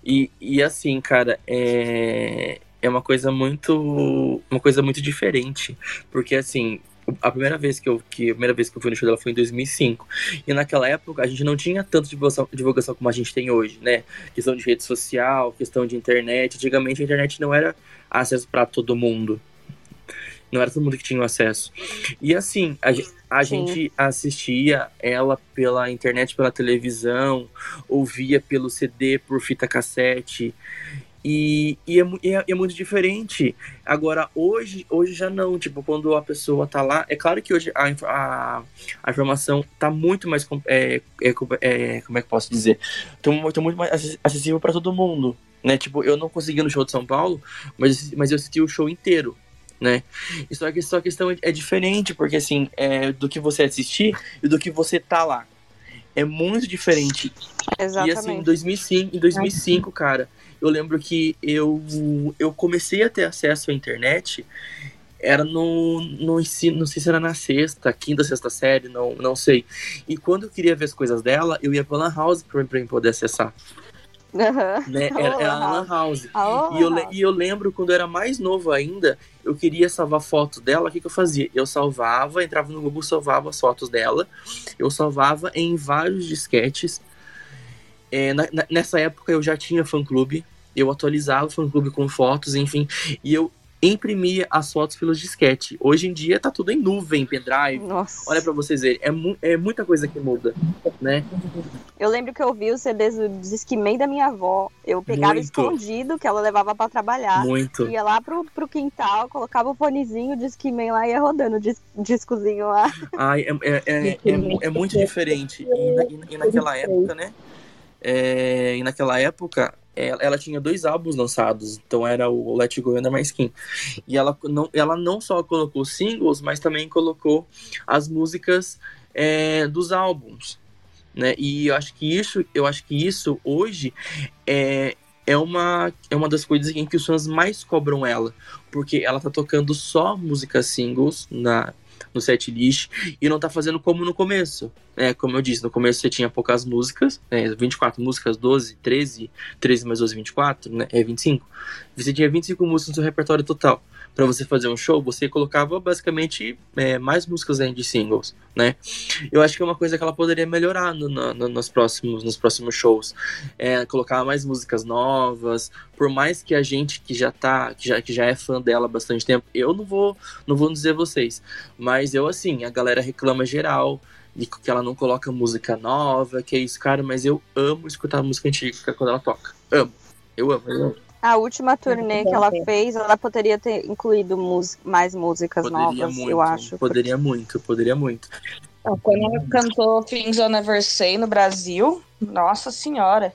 E, e assim, cara, é, é uma coisa muito. Uma coisa muito diferente. Porque assim, a primeira vez que eu, que, a primeira vez que eu fui no show dela foi em 2005. E naquela época a gente não tinha tanta divulgação, divulgação como a gente tem hoje, né? Questão de rede social, questão de internet. Antigamente a internet não era acesso para todo mundo. Não era todo mundo que tinha acesso. E assim, a, a gente assistia ela pela internet, pela televisão, ouvia pelo CD, por fita cassete. E, e, é, é, é, muito diferente. Agora, hoje, hoje já não. Tipo, quando a pessoa tá lá. É claro que hoje a, a, a informação tá muito mais. É, é, é, como é que posso dizer? Tá, tá muito mais acessível para todo mundo. Né? Tipo, eu não consegui no show de São Paulo, mas, mas eu assisti o show inteiro. Né? E só que só a questão é, é diferente, porque assim, é do que você assistir e do que você tá lá. É muito diferente. Exatamente. E assim, em 2005, em 2005 cara, eu lembro que eu, eu comecei a ter acesso à internet era no, no ensino, não sei se era na sexta, quinta, sexta série, não, não sei. E quando eu queria ver as coisas dela, eu ia pra Lan House pra, pra poder acessar. Uhum. Né? Era, era a Lan House. E eu, e eu lembro quando eu era mais novo ainda, eu queria salvar fotos dela, o que, que eu fazia? Eu salvava, entrava no Google, salvava as fotos dela, eu salvava em vários disquetes. É, na, nessa época eu já tinha fã-clube, eu atualizava o fã-clube com fotos, enfim, e eu imprimia as fotos pelo disquete. Hoje em dia tá tudo em nuvem, pendrive. Nossa. Olha para vocês verem, é, mu é muita coisa que muda, né? Eu lembro que eu vi os CDs do Discman da minha avó. Eu pegava Muito. escondido, que ela levava para trabalhar. Muito. Ia lá pro, pro quintal, colocava o fonezinho, o Discman lá e ia rodando o dis discozinho lá. Ai, é, é, é, é, é muito diferente. E, na, e naquela época, né? É, e naquela época, ela tinha dois álbuns lançados, então era o Let Go e Under My Skin. E ela não, ela não só colocou singles, mas também colocou as músicas é, dos álbuns. Né? E eu acho que isso, eu acho que isso hoje é, é, uma, é uma das coisas em que os fãs mais cobram ela. Porque ela tá tocando só músicas singles na, no set list e não tá fazendo como no começo. É, como eu disse, no começo você tinha poucas músicas, né, 24 músicas, 12, 13, 13 mais 12, 24, né, é 25. Você tinha 25 músicas no seu repertório total para você fazer um show, você colocava basicamente é, mais músicas de singles, né? Eu acho que é uma coisa que ela poderia melhorar no, no, nos, próximos, nos próximos shows. É, colocar mais músicas novas, por mais que a gente que já tá, que já, que já é fã dela há bastante tempo, eu não vou, não vou dizer vocês, mas eu assim, a galera reclama geral, de que ela não coloca música nova, que é isso, cara, mas eu amo escutar música antiga quando ela toca. Amo. Eu amo, eu amo. A última turnê que ela fez, ela poderia ter incluído mais músicas poderia novas, muito, eu acho. Poderia porque... muito, poderia muito. Quando ela cantou Things I'll Never Say no Brasil, nossa senhora,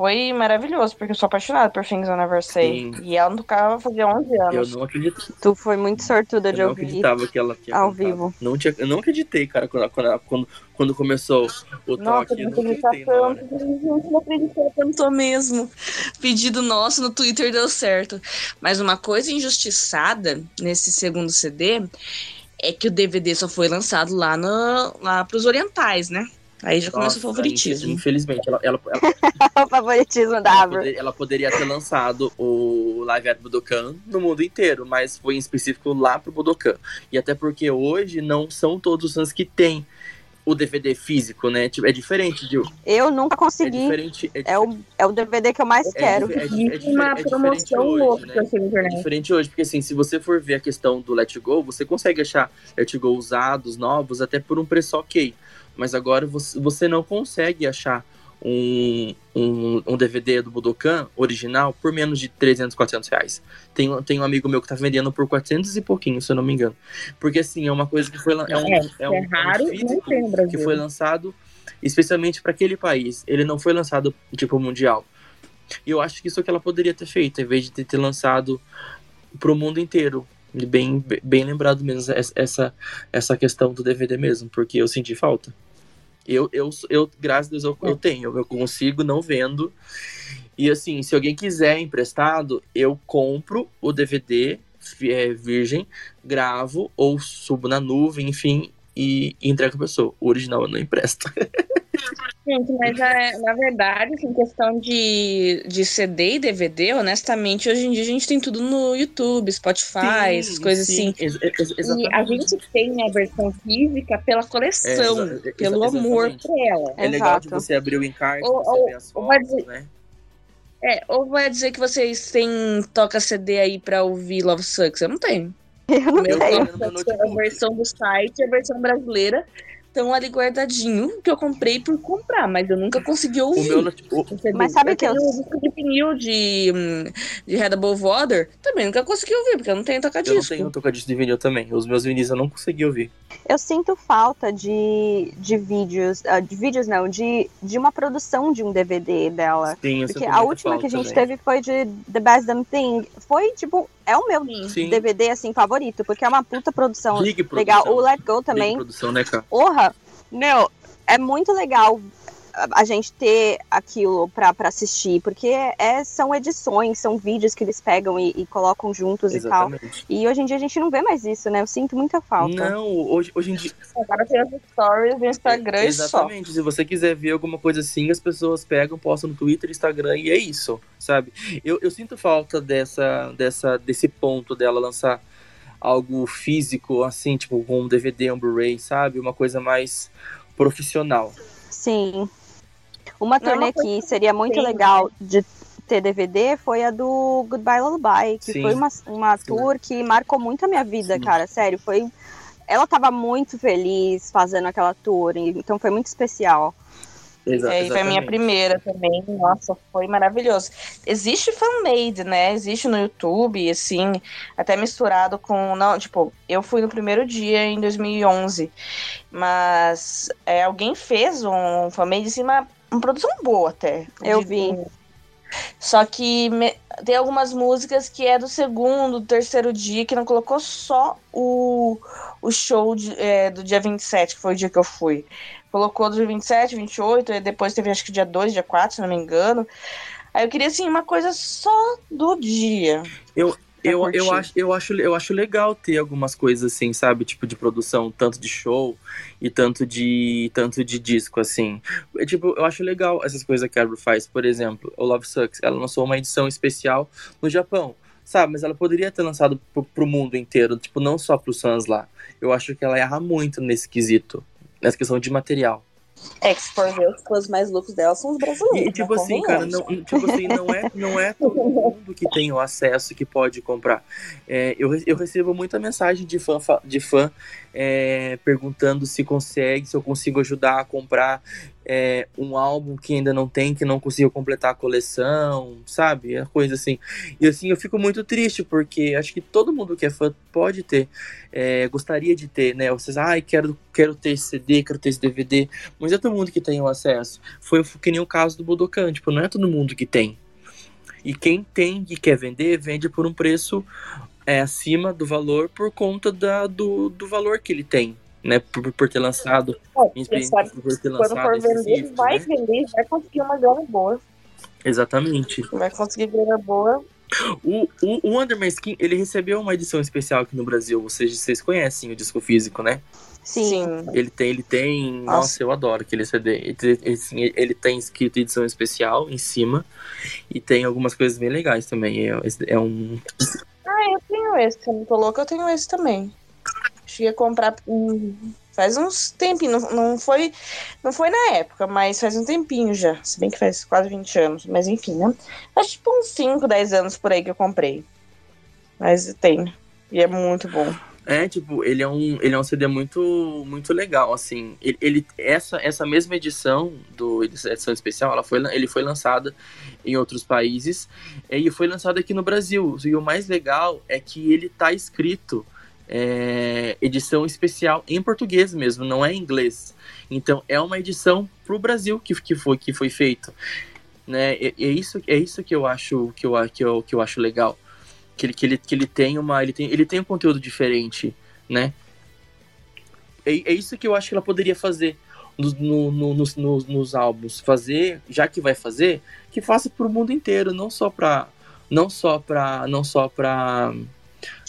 foi maravilhoso, porque eu sou apaixonada por Things Never Say. Sim. E ela não tocava fazia 11 anos. Eu não acredito. Tu foi muito sortuda eu de ouvir. Eu não acreditava que ela tinha Ao cantado. vivo. Não tinha, eu não acreditei, cara, quando, quando, quando, quando começou o Nossa, toque. Eu não acreditei tanto. Não acreditei, cantou mesmo. Pedido nosso no Twitter deu certo. Mas uma coisa injustiçada nesse segundo CD é que o DVD só foi lançado lá, no, lá pros orientais, né? Aí já começa o favoritismo. Infelizmente, ela. ela, ela o favoritismo da Árvore. Ela, ela, poderia ter lançado o Live at Budokan no mundo inteiro, mas foi em específico lá pro Budokan. E até porque hoje não são todos os fãs que têm o DVD físico, né? Tipo, é diferente de. Eu nunca consegui. É, diferente, é, é, o, é o DVD que eu mais é, quero. É, é, uma promoção louca né? É diferente hoje, porque assim, se você for ver a questão do Let Go, você consegue achar Let Go usados, novos, até por um preço ok mas agora você, não consegue achar um, um, um, DVD do Budokan original por menos de 300, 400 reais. Tem, tem um amigo meu que tá vendendo por 400 e pouquinho, se eu não me engano. Porque assim, é uma coisa que foi é um, é, é um, é raro, é um que foi lançado especialmente para aquele país. Ele não foi lançado tipo mundial. E eu acho que isso é que ela poderia ter feito, em vez de ter, ter lançado pro mundo inteiro. Bem, bem lembrado mesmo essa, essa questão do DVD mesmo, porque eu senti falta. Eu, eu, eu graças a Deus, eu, eu tenho, eu consigo, não vendo. E assim, se alguém quiser emprestado, eu compro o DVD é, virgem, gravo ou subo na nuvem, enfim, e, e entrega pra pessoa. O original eu não empresto. Gente, mas é, na verdade, assim, questão de, de CD e DVD, honestamente, hoje em dia a gente tem tudo no YouTube, Spotify, essas coisas assim. Ex E a gente tem a versão física pela coleção, É, pelo amor por ela. É legal de Exato. você abrir o encarte, Ou- você ou- ver as fotos, dizer- né? É, ou vai dizer que vocês têm toca CD aí pra ouvir Love Sucks? Eu não tenho. Eu não Meu tenho é a versão do site e a versão brasileira estão ali guardadinho, que eu comprei por comprar, mas eu nunca consegui O ouvir. meu o. Mas sabe eu que eu- tenho um disco de vinil de, hum, de Red Above Water, também nunca consegui ouvir, porque eu não tenho Eu não toca-disco. tenho tocadisco de vinil também. Os meus vinis eu não consegui ouvir. Eu sinto falta de, de vídeos, ah, de vídeos não, de, de uma produção de um DVD dela. Sim, eu Porque a última que a gente também. teve foi de The Best Damn Thing. Foi, tipo, é o meu Sim. DVD, assim, favorito, porque é uma puta produção Big legal. produção. O Let Go Big também. produção, né, cara? Porra, meu, é muito legal a- gente ter aquilo pra, pra assistir, porque é, são edições, são vídeos que eles pegam e, e colocam juntos e tal. Exatamente. E hoje em dia a gente não vê mais isso, né? Eu sinto muita falta. Não, hoje, hoje em dia. Agora tem as stories do Instagram e só. Exatamente. Se você quiser ver alguma coisa assim, as pessoas pegam, postam no Twitter, Instagram e é isso, sabe? Eu, eu sinto falta dessa, dessa, desse ponto dela lançar algo físico, assim, tipo, com um DVD, um Blu-ray, sabe? Uma coisa mais profissional. Sim. Uma Não é uma turnê coisa que seria muito tem, legal de ter DVD foi a do Goodbye Lullaby, que Sim. foi uma, uma Sim. tour que marcou muito a minha vida, Sim. cara. Sério, foi. Ela tava muito feliz fazendo aquela tour, então foi muito especial. Exa É, e foi a minha primeira também. Nossa, foi maravilhoso. Existe fan-made, né? Existe no YouTube, assim, até misturado com. Não, tipo, eu fui no primeiro dia em 2011, mas é, alguém fez um fan-made, assim, uma, uma produção boa até. Eu De- vi. Só que me- tem algumas músicas que é do segundo, do terceiro dia, que não colocou só o, o show de- é, do dia 27, que foi o dia que eu fui. Colocou do dia 27, 28, e depois teve acho que dia 2, dia 4, se não me engano. Aí eu queria, assim, uma coisa só do dia. Eu, pra eu, eu, acho, eu, acho, eu acho legal ter algumas coisas assim, sabe? Tipo de produção, tanto de show e tanto de tanto de disco, assim. É, tipo, eu acho legal essas coisas que a Carol faz. Por exemplo, o Love Sucks, ela lançou uma edição especial no Japão, sabe? Mas ela poderia ter lançado pro, pro mundo inteiro, tipo, não só pros fãs lá. Eu acho que ela erra muito nesse quesito, nessa questão de material. É que se for ver, os fãs mais loucos dela são os brasileiros. E tipo né? assim, cara, não, tipo assim, não é, não é todo mundo que tem o acesso que pode comprar. É, eu, eu recebo muita mensagem de fã, de fã é, perguntando se consegue, se eu consigo ajudar a comprar é, um álbum que ainda não tem, que não conseguiu completar a coleção, sabe? É coisa assim. E assim, eu fico muito triste, porque acho que todo mundo que é fã pode ter, é, gostaria de ter, né? Vocês, ai, quero, quero ter esse CD, quero ter esse DVD, mas é todo mundo que tem o acesso. Foi que nem o caso do Budokan, tipo, não é todo mundo que tem. E quem tem e quer vender, vende por um preço é, acima do valor por conta da, do, do valor que ele tem, né? Por, por ter lançado. Sabe por ter Quando lançado for esses vender, vai né? vender, vai conseguir uma grana boa. Exatamente. Vai conseguir grana boa. O, o, o Under My Skin, ele recebeu uma edição especial aqui no Brasil. Vocês, vocês conhecem o disco físico, né? Sim. Ele tem, ele tem. Nossa, Nossa. eu adoro aquele CD. Ele, ele, assim, ele tem escrito edição especial em cima. E tem algumas coisas bem legais também. É, é um. Ah, eu tenho esse. Se eu não tô louca, eu tenho esse também. Cheguei a comprar faz uns tempinhos. Não, não, foi, não foi na época, mas faz um tempinho já. Se bem que faz quase 20 anos. Mas enfim, né? Faz tipo uns 5, 10 anos por aí que eu comprei. Mas tem. E é muito bom. É, tipo, ele é um, ele é um CD muito, muito legal, assim. Ele, ele- essa, essa mesma edição do edição especial, ela foi, ele foi lançada em outros países e foi lançado aqui no Brasil. E o mais legal é que ele tá escrito é, edição especial em português mesmo, não é em inglês. Então é uma edição pro Brasil que, que foi que foi feito, né? É, é isso é isso que eu acho que eu, que eu, que eu acho legal que ele, que ele, que ele tem uma ele tem, ele tem um conteúdo diferente, né? É, é isso que eu acho que ela poderia fazer no, no- no- nos, nos, nos álbuns, fazer, já que vai fazer, que faça pro mundo inteiro, não só pra não só pra não só pra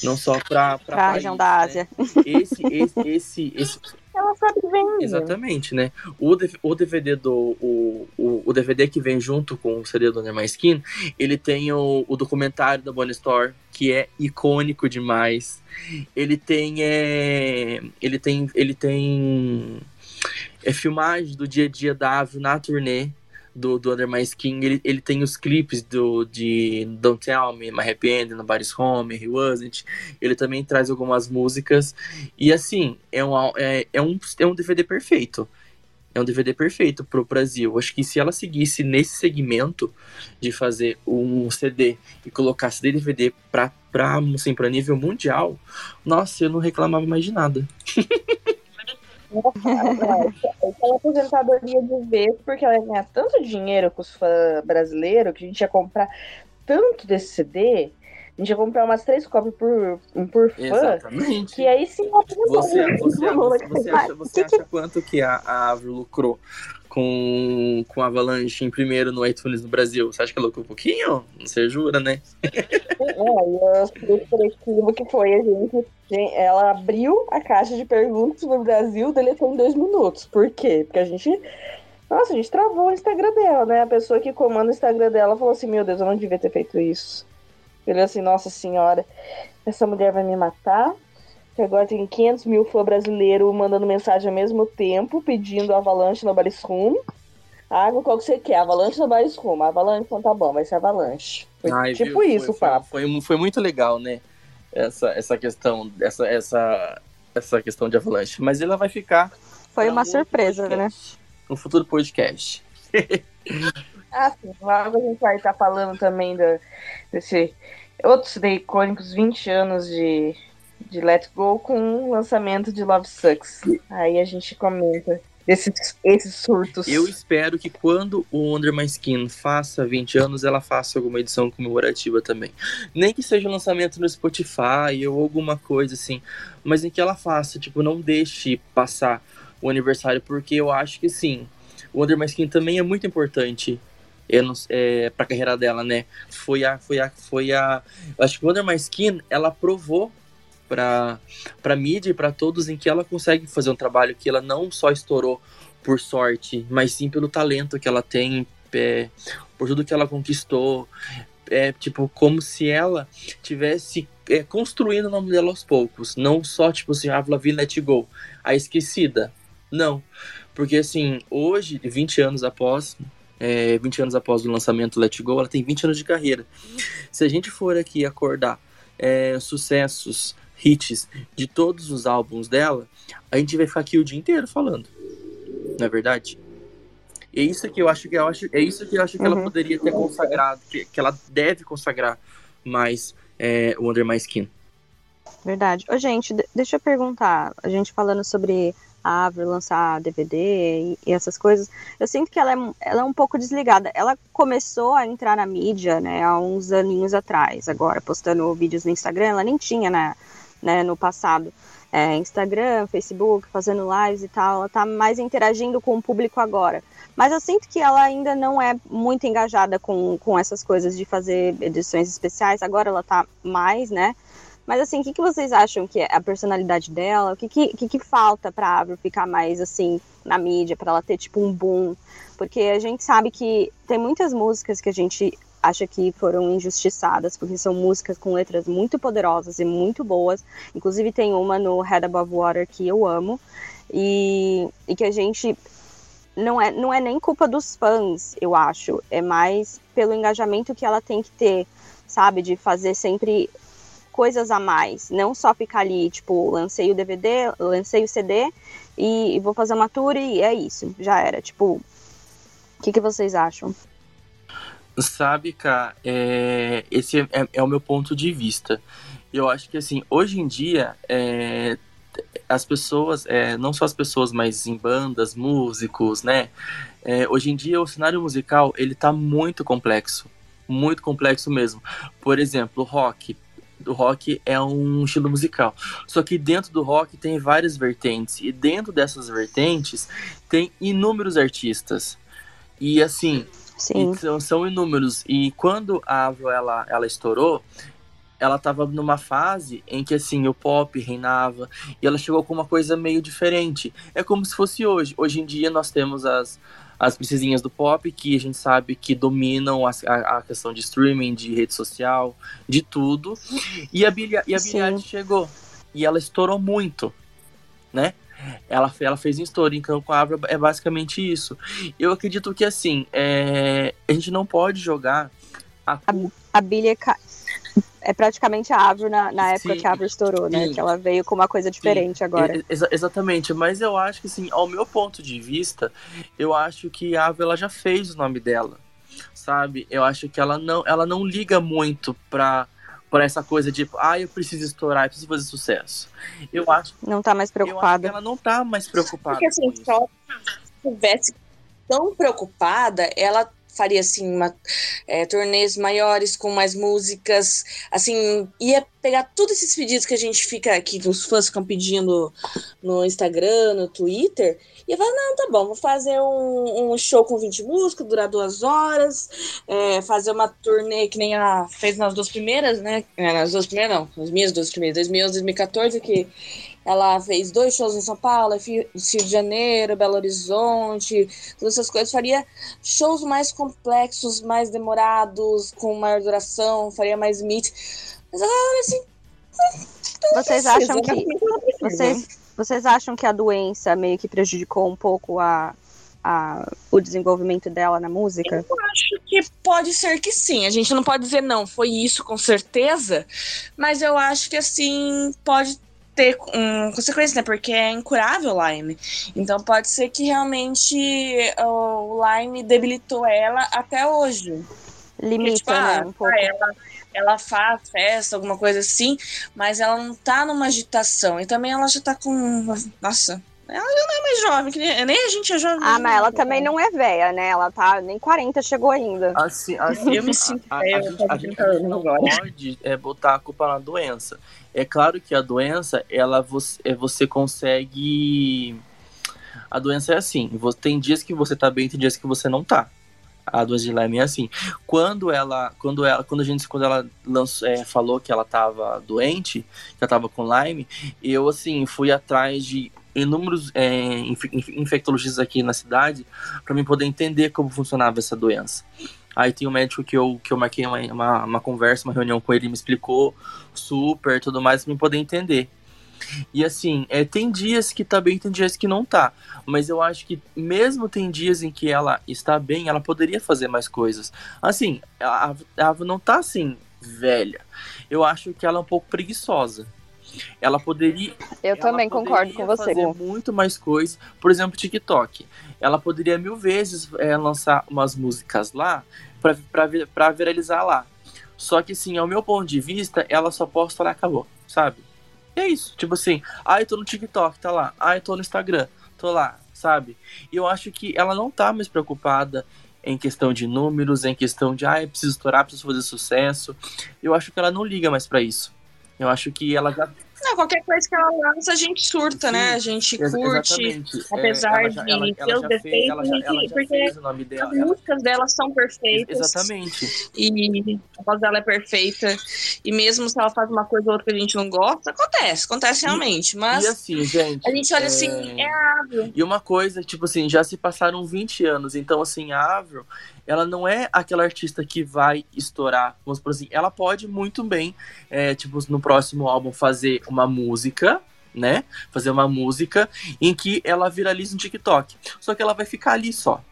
não só Pra país, região da né? Ásia. Esse, esse, esse, esse, Ela sabe vender. Exatamente, né? O, o DVD do. O, o, o DVD que vem junto com o CD do My Skin, ele tem o, o documentário da Bonnie Store, que é icônico demais. Ele tem. É, ele tem. Ele tem. É filmagem do dia a dia da Avio na turnê do, do Under My Skin. Ele, ele tem os clipes do, de Don't Tell Me, My Happy End, Nobody's Home, He Wasn't. Ele também traz algumas músicas. E assim, é um, é, é um, é um DVD perfeito. É um DVD perfeito pro Brasil. Acho que se ela seguisse nesse segmento de fazer um CD e colocar DVD pra, pra, assim, pra nível mundial, nossa, eu não reclamava mais de nada. Aquela aposentadoria de vez, porque ela ia ganhar tanto dinheiro com os fãs brasileiros que a gente ia comprar tanto desse CD. A gente ia comprar umas três cópias por, um por fã. Exatamente. Que aí sim Você, você, você, você acha, você acha quanto que a, a Avril lucrou com, com Avalanche em primeiro no iTunes no Brasil? Você acha que ela lucrou um pouquinho? Você jura, né? É, e expressivo que foi a gente- Ela abriu a caixa de perguntas no Brasil, deletou em dois minutos. Por quê? Porque a gente. Nossa, a gente travou o Instagram dela, né? A pessoa que comanda o Instagram dela falou assim: Meu Deus, eu não devia ter feito isso. Ele assim: Nossa senhora, essa mulher vai me matar. Que agora tem 500 mil fãs brasileiros mandando mensagem ao mesmo tempo, pedindo Avalanche no Barisrum. Ah, qual que você quer? Avalanche no Barisrum. Avalanche, então tá bom, vai ser Avalanche. Foi Ai, tipo viu? isso foi, papo. Foi, foi, foi muito legal, né? Essa, essa questão, essa, essa, essa questão de Avalanche. Mas ela vai ficar Foi uma um surpresa, né? podcast, Um futuro podcast. Ah, sim. Logo a gente vai estar falando também da, desse outros icônicos 20 anos de, de Let Go com o lançamento de Love Sucks. Aí a gente comenta esses, esses surtos. Eu espero que quando o Under My Skin faça 20 anos, ela faça alguma edição comemorativa também. Nem que seja um lançamento no Spotify ou alguma coisa assim, mas em que ela faça, tipo, não deixe passar o aniversário, porque eu acho que sim, o Under My Skin também é muito importante. Eu não, é, pra carreira dela, né? Foi a. Foi a. Foi a. Eu acho que o Under My Skin, ela provou pra, pra mídia e pra todos em que ela consegue fazer um trabalho que ela não só estourou por sorte, mas sim pelo talento que ela tem, é, por tudo que ela conquistou. É tipo, como se ela tivesse é, construindo o nome dela aos poucos. Não só, tipo assim, Avril Lavigne Let Go, a esquecida. Não. Porque, assim, hoje, 20 anos após, é, 20 anos após o lançamento do Let Go, ela tem 20 anos de carreira. Se a gente for aqui acordar é, sucessos, hits de todos os álbuns dela, a gente vai ficar aqui o dia inteiro falando. Não é verdade? É isso que eu acho que eu acho, é isso que eu acho que ela Uhum. poderia ter consagrado, que, que ela deve consagrar mais é, o Under My Skin. Verdade. Ô, gente, de- deixa eu perguntar. A gente falando sobre a Avril lançar DVD e, e essas coisas, eu sinto que ela é, um- ela é um pouco desligada. Ela começou a entrar na mídia, né, há uns aninhos atrás, agora, postando vídeos no Instagram, ela nem tinha, né, né no passado. É, Instagram, Facebook, fazendo lives e tal, ela tá mais interagindo com o público agora. Mas eu sinto que ela ainda não é muito engajada com, com essas coisas de fazer edições especiais, agora ela tá mais, né? Mas assim, o que, que vocês acham que é a personalidade dela? O que, que, que, que falta pra Avril ficar mais assim na mídia, pra ela ter tipo um boom? Porque a gente sabe que tem muitas músicas que a gente acha que foram injustiçadas, porque são músicas com letras muito poderosas e muito boas. Inclusive tem uma no Head Above Water que eu amo. E, e que a gente não é, não é nem culpa dos fãs, eu acho. É mais pelo engajamento que ela tem que ter, sabe? De fazer sempre coisas a mais. Não só ficar ali, tipo, lancei o DVD, lancei o CD e, vou fazer uma tour e é isso. Já era. Tipo, o que, que vocês acham? Sabe, cara, é, esse é, é o meu ponto de vista. Eu acho que, assim, hoje em dia, é, as pessoas, é, não só as pessoas, mas em bandas, músicos, né? É, hoje em dia, o cenário musical, ele tá muito complexo. Muito complexo mesmo. Por exemplo, o rock. O rock é um estilo musical. Só que dentro do rock tem várias vertentes. E dentro dessas vertentes, tem inúmeros artistas. E, assim, Sim. são, são inúmeros. E quando a Avril ela, ela estourou, ela tava numa fase em que assim o pop reinava e ela chegou com uma coisa meio diferente. É como se fosse hoje. Hoje em dia nós temos as as princesinhas do pop que a gente sabe que dominam a, a, a questão de streaming, de rede social, de tudo. E a Billie, e a Billie chegou e ela estourou muito, né? Ela, ela fez um story, então com a Avra é basicamente isso. Eu acredito que assim, é, a gente não pode jogar a, A, a Billie é ca- praticamente a Avril na, na época Sim, que a Avril estourou, né? sim. Que ela veio com uma coisa diferente agora. E- exa- exatamente, mas eu acho que assim, ao meu ponto de vista, eu acho que a ela já fez o nome dela, sabe? Eu acho que ela não, ela não liga muito pra, pra essa coisa de, ah, eu preciso estourar, eu preciso fazer sucesso. Eu acho, Não tá mais preocupada. ela não tá mais preocupada Porque assim, com se ela estivesse tão preocupada, ela faria assim uma é, maiores com mais músicas, assim ia pegar todos esses pedidos que a gente fica que os fãs ficam pedindo no Instagram, no Twitter, e falar não, tá bom, vou fazer um, um show com 20 músicas, durar duas horas, é, fazer uma turnê que nem ela fez nas duas primeiras, né? É, nas duas primeiras não, nas minhas duas primeiras, 2011 2014 que ela fez dois shows em São Paulo, Rio de Janeiro, Belo Horizonte, todas essas coisas. Faria shows mais complexos, mais demorados, com maior duração, faria mais meet. Mas agora, assim. não Vocês precisa, acham que-. Vocês, vocês acham que a doença meio que prejudicou um pouco a, a, o desenvolvimento dela na música? acho que pode ser que sim. A gente não pode dizer não, foi isso com certeza, mas eu acho que assim pode ter um, consequência, né? Porque é incurável o Lyme. Então pode ser que realmente o Lyme debilitou ela até hoje. Limita, tipo, ah, né? Um pouco. Ela, ela faz festa, alguma coisa assim, mas ela não tá numa agitação. E também ela já tá com. Nossa, ela já não é mais jovem, que nem, a gente é jovem. Ah, mas ela né? também não é velha, né? Ela tá nem 40 chegou ainda. Assim, assim, Eu me sinto a, a, velha, a a gente- 30 a gente não pode é, botar a culpa na doença. É claro que a doença, ela você, é, você consegue. A doença é assim. Tem dias que você tá bem, tem dias que você não tá. A doença de Lyme é assim. Quando ela, quando ela, quando a gente, quando ela lançou, é, falou que ela tava doente, que ela tava com Lyme, eu assim fui atrás de inúmeros é, inf- inf- infectologistas aqui na cidade para mim poder entender como funcionava essa doença. Aí tem um médico que eu, que eu marquei uma, uma, uma conversa, uma reunião com ele, me explicou super tudo mais pra mim poder entender. E assim, é, tem dias que tá bem, tem dias que não tá. Mas eu acho que mesmo tem dias em que ela está bem, ela poderia fazer mais coisas. Assim, a a Ava não tá assim, velha. Eu acho que ela é um pouco preguiçosa. Ela poderia, Eu ela também concordo com poderia você. fazer muito mais coisas. Por exemplo, TikTok. Ela poderia mil vezes é, lançar umas músicas lá pra viralizar lá. Só que, assim, ao meu ponto de vista, ela só posta lá acabou, sabe? E é isso. Tipo assim, ah, eu tô no TikTok, tá lá. Ah, eu tô no Instagram, tô lá, sabe? E eu acho que ela não tá mais preocupada em questão de números, em questão de, ah, eu preciso estourar, preciso fazer sucesso. Eu acho que ela não liga mais pra isso. Eu acho que ela já Não, qualquer coisa que ela lança, a gente surta, Sim, né? A gente curte. Exatamente. apesar ela já- de ela- ela fez- defeitos, ela já, ela já porque As músicas dela são perfeitas. Exatamente. E a voz dela é perfeita. E mesmo se ela faz uma coisa ou outra que a gente não gosta, acontece, acontece realmente. Mas E assim, gente. a gente olha é, assim, é a Avril. E uma coisa, tipo assim, já se passaram 20 anos. Então, assim, a Avril, ela não é aquela artista que vai estourar. Vamos por assim, ela pode muito bem, é, tipo, no próximo álbum fazer uma música. Né? Fazer uma música em que ela viraliza no TikTok. Só que ela vai ficar ali só.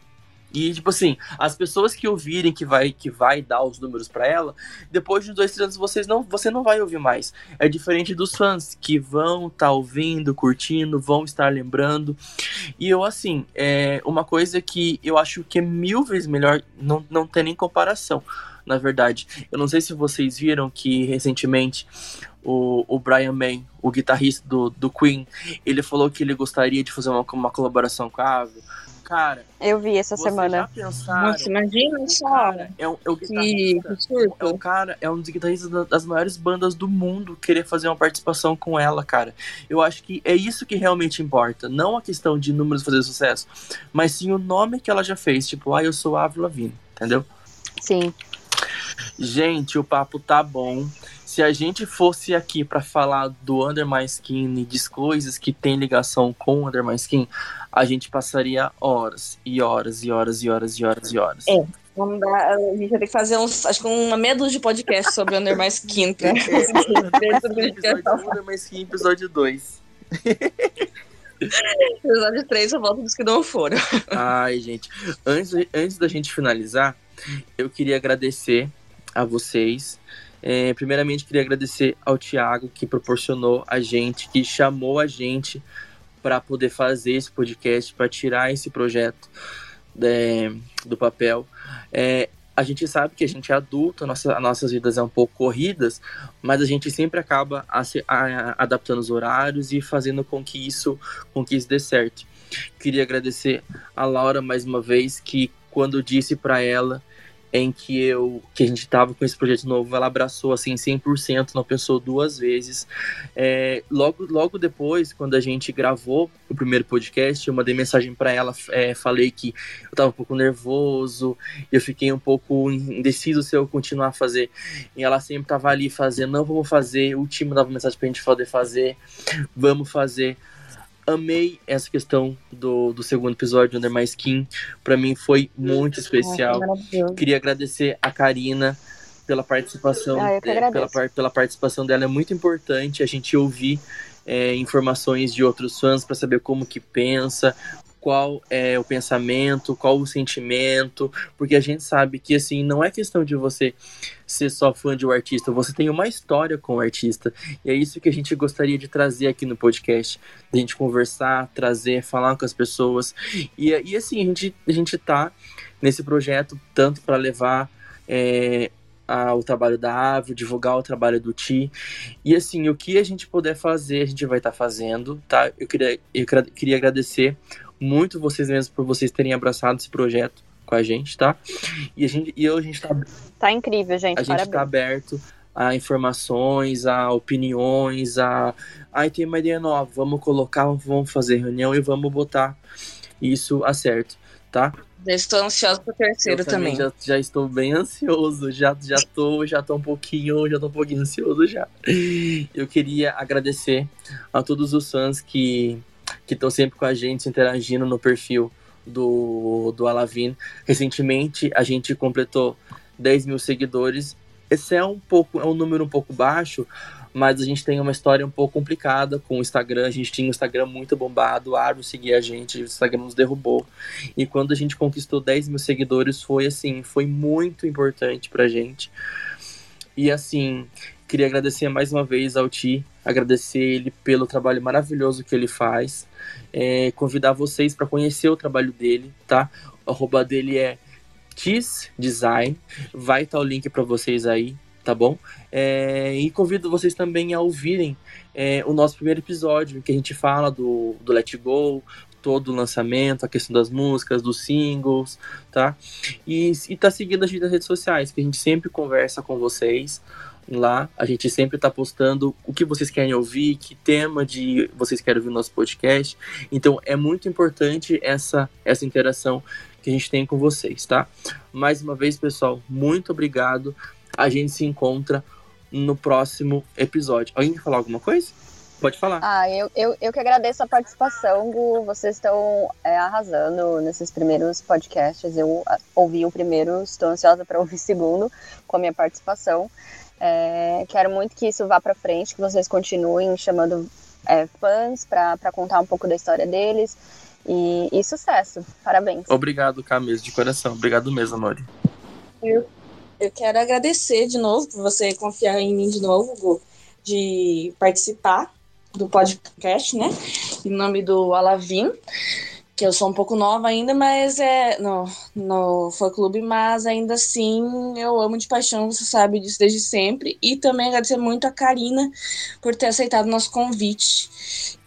E, tipo assim, as pessoas que ouvirem que vai, que vai dar os números pra ela, depois de dois, três anos vocês não, você não vai ouvir mais. É diferente dos fãs que vão estar tá ouvindo, curtindo, vão estar lembrando. E eu, assim, é uma coisa que eu acho que é mil vezes melhor, não, não tem nem comparação, na verdade. Eu não sei se vocês viram que recentemente o, o Brian May, o guitarrista do, do Queen, ele falou que ele gostaria de fazer uma, uma colaboração com a Ave. Cara, Eu vi essa vocês semana. Nossa, imagina só. cara é, um, é o Que, que surto. é o cara, é um dos guitarristas da- das maiores bandas do mundo querer fazer uma participação com ela, cara. Eu acho que é isso que realmente importa. Não a questão de números fazer sucesso, mas sim o nome que ela já fez. Tipo, ah, eu sou a Avril Lavigne, entendeu? Sim. Gente, o papo tá bom. Se a gente fosse aqui para falar do Under My Skin e de coisas que tem ligação com o Under My Skin, a gente passaria horas e horas e horas e horas e horas e horas. É. Vamos dar, a gente vai ter que fazer uns, acho que uma meia dúzia de podcast sobre Under My Skin. Pra... episódio Under My Skin, episódio 2. episódio 3 eu volto dos que não foram. Ai, gente. Antes, antes da gente finalizar, eu queria agradecer a vocês é, primeiramente, queria agradecer ao Tiago que proporcionou a gente, que chamou a gente para poder fazer esse podcast, para tirar esse projeto é, do papel. É, a gente sabe que a gente é adulto, nossa, as nossas vidas são um pouco corridas, mas a gente sempre acaba a, a, adaptando os horários e fazendo com que isso, com que isso dê certo. Queria agradecer a Laura mais uma vez, que quando disse para ela em que eu que a gente tava com esse projeto novo, ela abraçou assim 100%, não pensou duas vezes. É, logo logo depois, quando a gente gravou o primeiro podcast, eu mandei mensagem para ela, é, falei que eu tava um pouco nervoso, eu fiquei um pouco indeciso se eu continuar a fazer. E ela sempre tava ali fazendo, não vamos fazer, o time dava mensagem pra gente poder fazer, vamos fazer amei essa questão do, do segundo episódio, Under My Skin. Pra mim foi muito especial. Queria agradecer a Karina pela participação. Ah, pela, pela participação dela. É muito importante a gente ouvir é, informações de outros fãs para saber como que pensa, qual é o pensamento, qual o sentimento, porque a gente sabe que assim não é questão de você ser só fã de um artista, você tem uma história com o artista. E é isso que a gente gostaria de trazer aqui no podcast, a gente conversar, trazer, falar com as pessoas. E, e assim, a gente a gente tá nesse projeto tanto para levar é, o trabalho da Ave, divulgar o trabalho do Ti. E assim, o que a gente puder fazer, a gente vai estar tá fazendo, tá? Eu queria, eu queria agradecer muito vocês mesmos por vocês terem abraçado esse projeto com a gente, tá? E a gente e hoje a gente tá Tá incrível, gente. A gente tá aberto a informações, a opiniões, a ai tem uma ideia nova, vamos colocar, vamos fazer reunião e vamos botar isso a certo, tá? Já estou ansioso pro terceiro eu também. também. Já, já estou bem ansioso, já já tô, já tô um pouquinho, já tô um pouquinho ansioso já. Eu queria agradecer a todos os fãs que que estão sempre com a gente, interagindo no perfil do, do Alavin. Recentemente, a gente completou 10 mil seguidores. Esse é um pouco, é um número um pouco baixo, mas a gente tem uma história um pouco complicada com o Instagram. A gente tinha um Instagram muito bombado, o Árvore seguia a gente, o Instagram nos derrubou. E quando a gente conquistou 10 mil seguidores, foi assim, foi muito importante pra gente. E assim, queria agradecer mais uma vez ao Ti, agradecer ele pelo trabalho maravilhoso que ele faz é, convidar vocês para conhecer o trabalho dele, tá? O arroba dele é Tis Design. Vai estar tá o link para vocês aí, tá bom? É, e convido vocês também a ouvirem é, o nosso primeiro episódio, em que a gente fala do, do Let Go, todo o lançamento, a questão das músicas, dos singles, tá? E, e tá seguindo a gente nas redes sociais, que a gente sempre conversa com vocês lá. A gente sempre está postando o que vocês querem ouvir, que tema de vocês querem ouvir no nosso podcast. Então é muito importante essa, essa interação que a gente tem com vocês, tá? Mais uma vez, pessoal, muito obrigado. A gente se encontra no próximo episódio. Alguém quer falar alguma coisa? Pode falar. Ah, eu, eu, eu que agradeço a participação, Gu. Vocês estão é, arrasando nesses primeiros podcasts. Eu ouvi o primeiro, estou ansiosa para ouvir o segundo com a minha participação. É, quero muito que isso vá para frente, que vocês continuem chamando é, fãs para contar um pouco da história deles. E, e sucesso. Parabéns. Obrigado, Camis, de coração. Obrigado mesmo, Amori. Eu, eu quero agradecer de novo por você confiar em mim de novo, Gu, de participar do podcast, né? Em nome do Alavim que eu sou um pouco nova ainda, mas é no, no fã clube, mas ainda assim eu amo de paixão, você sabe disso desde sempre. E também agradecer muito a Karina por ter aceitado o nosso convite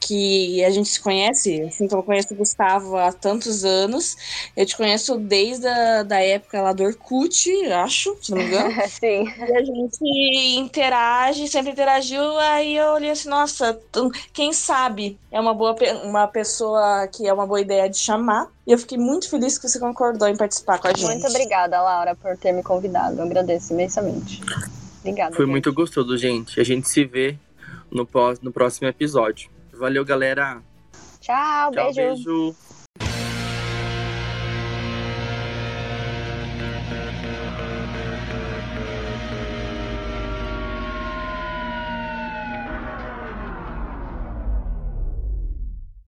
que a gente se conhece, assim como eu conheço o Gustavo há tantos anos. Eu te conheço desde a da época lá do Orkut, acho, se não me engano. Sim. E a gente interage, sempre interagiu, aí eu olhei assim, nossa, quem sabe é uma boa uma pessoa que é uma boa ideia de chamar. E eu fiquei muito feliz que você concordou em participar com a gente. Muito obrigada, Laura, por ter me convidado. Eu agradeço imensamente. Obrigada. Foi gente. muito gostoso, gente. A gente se vê no, no próximo episódio. Valeu, galera. Tchau, Tchau, beijo. beijo.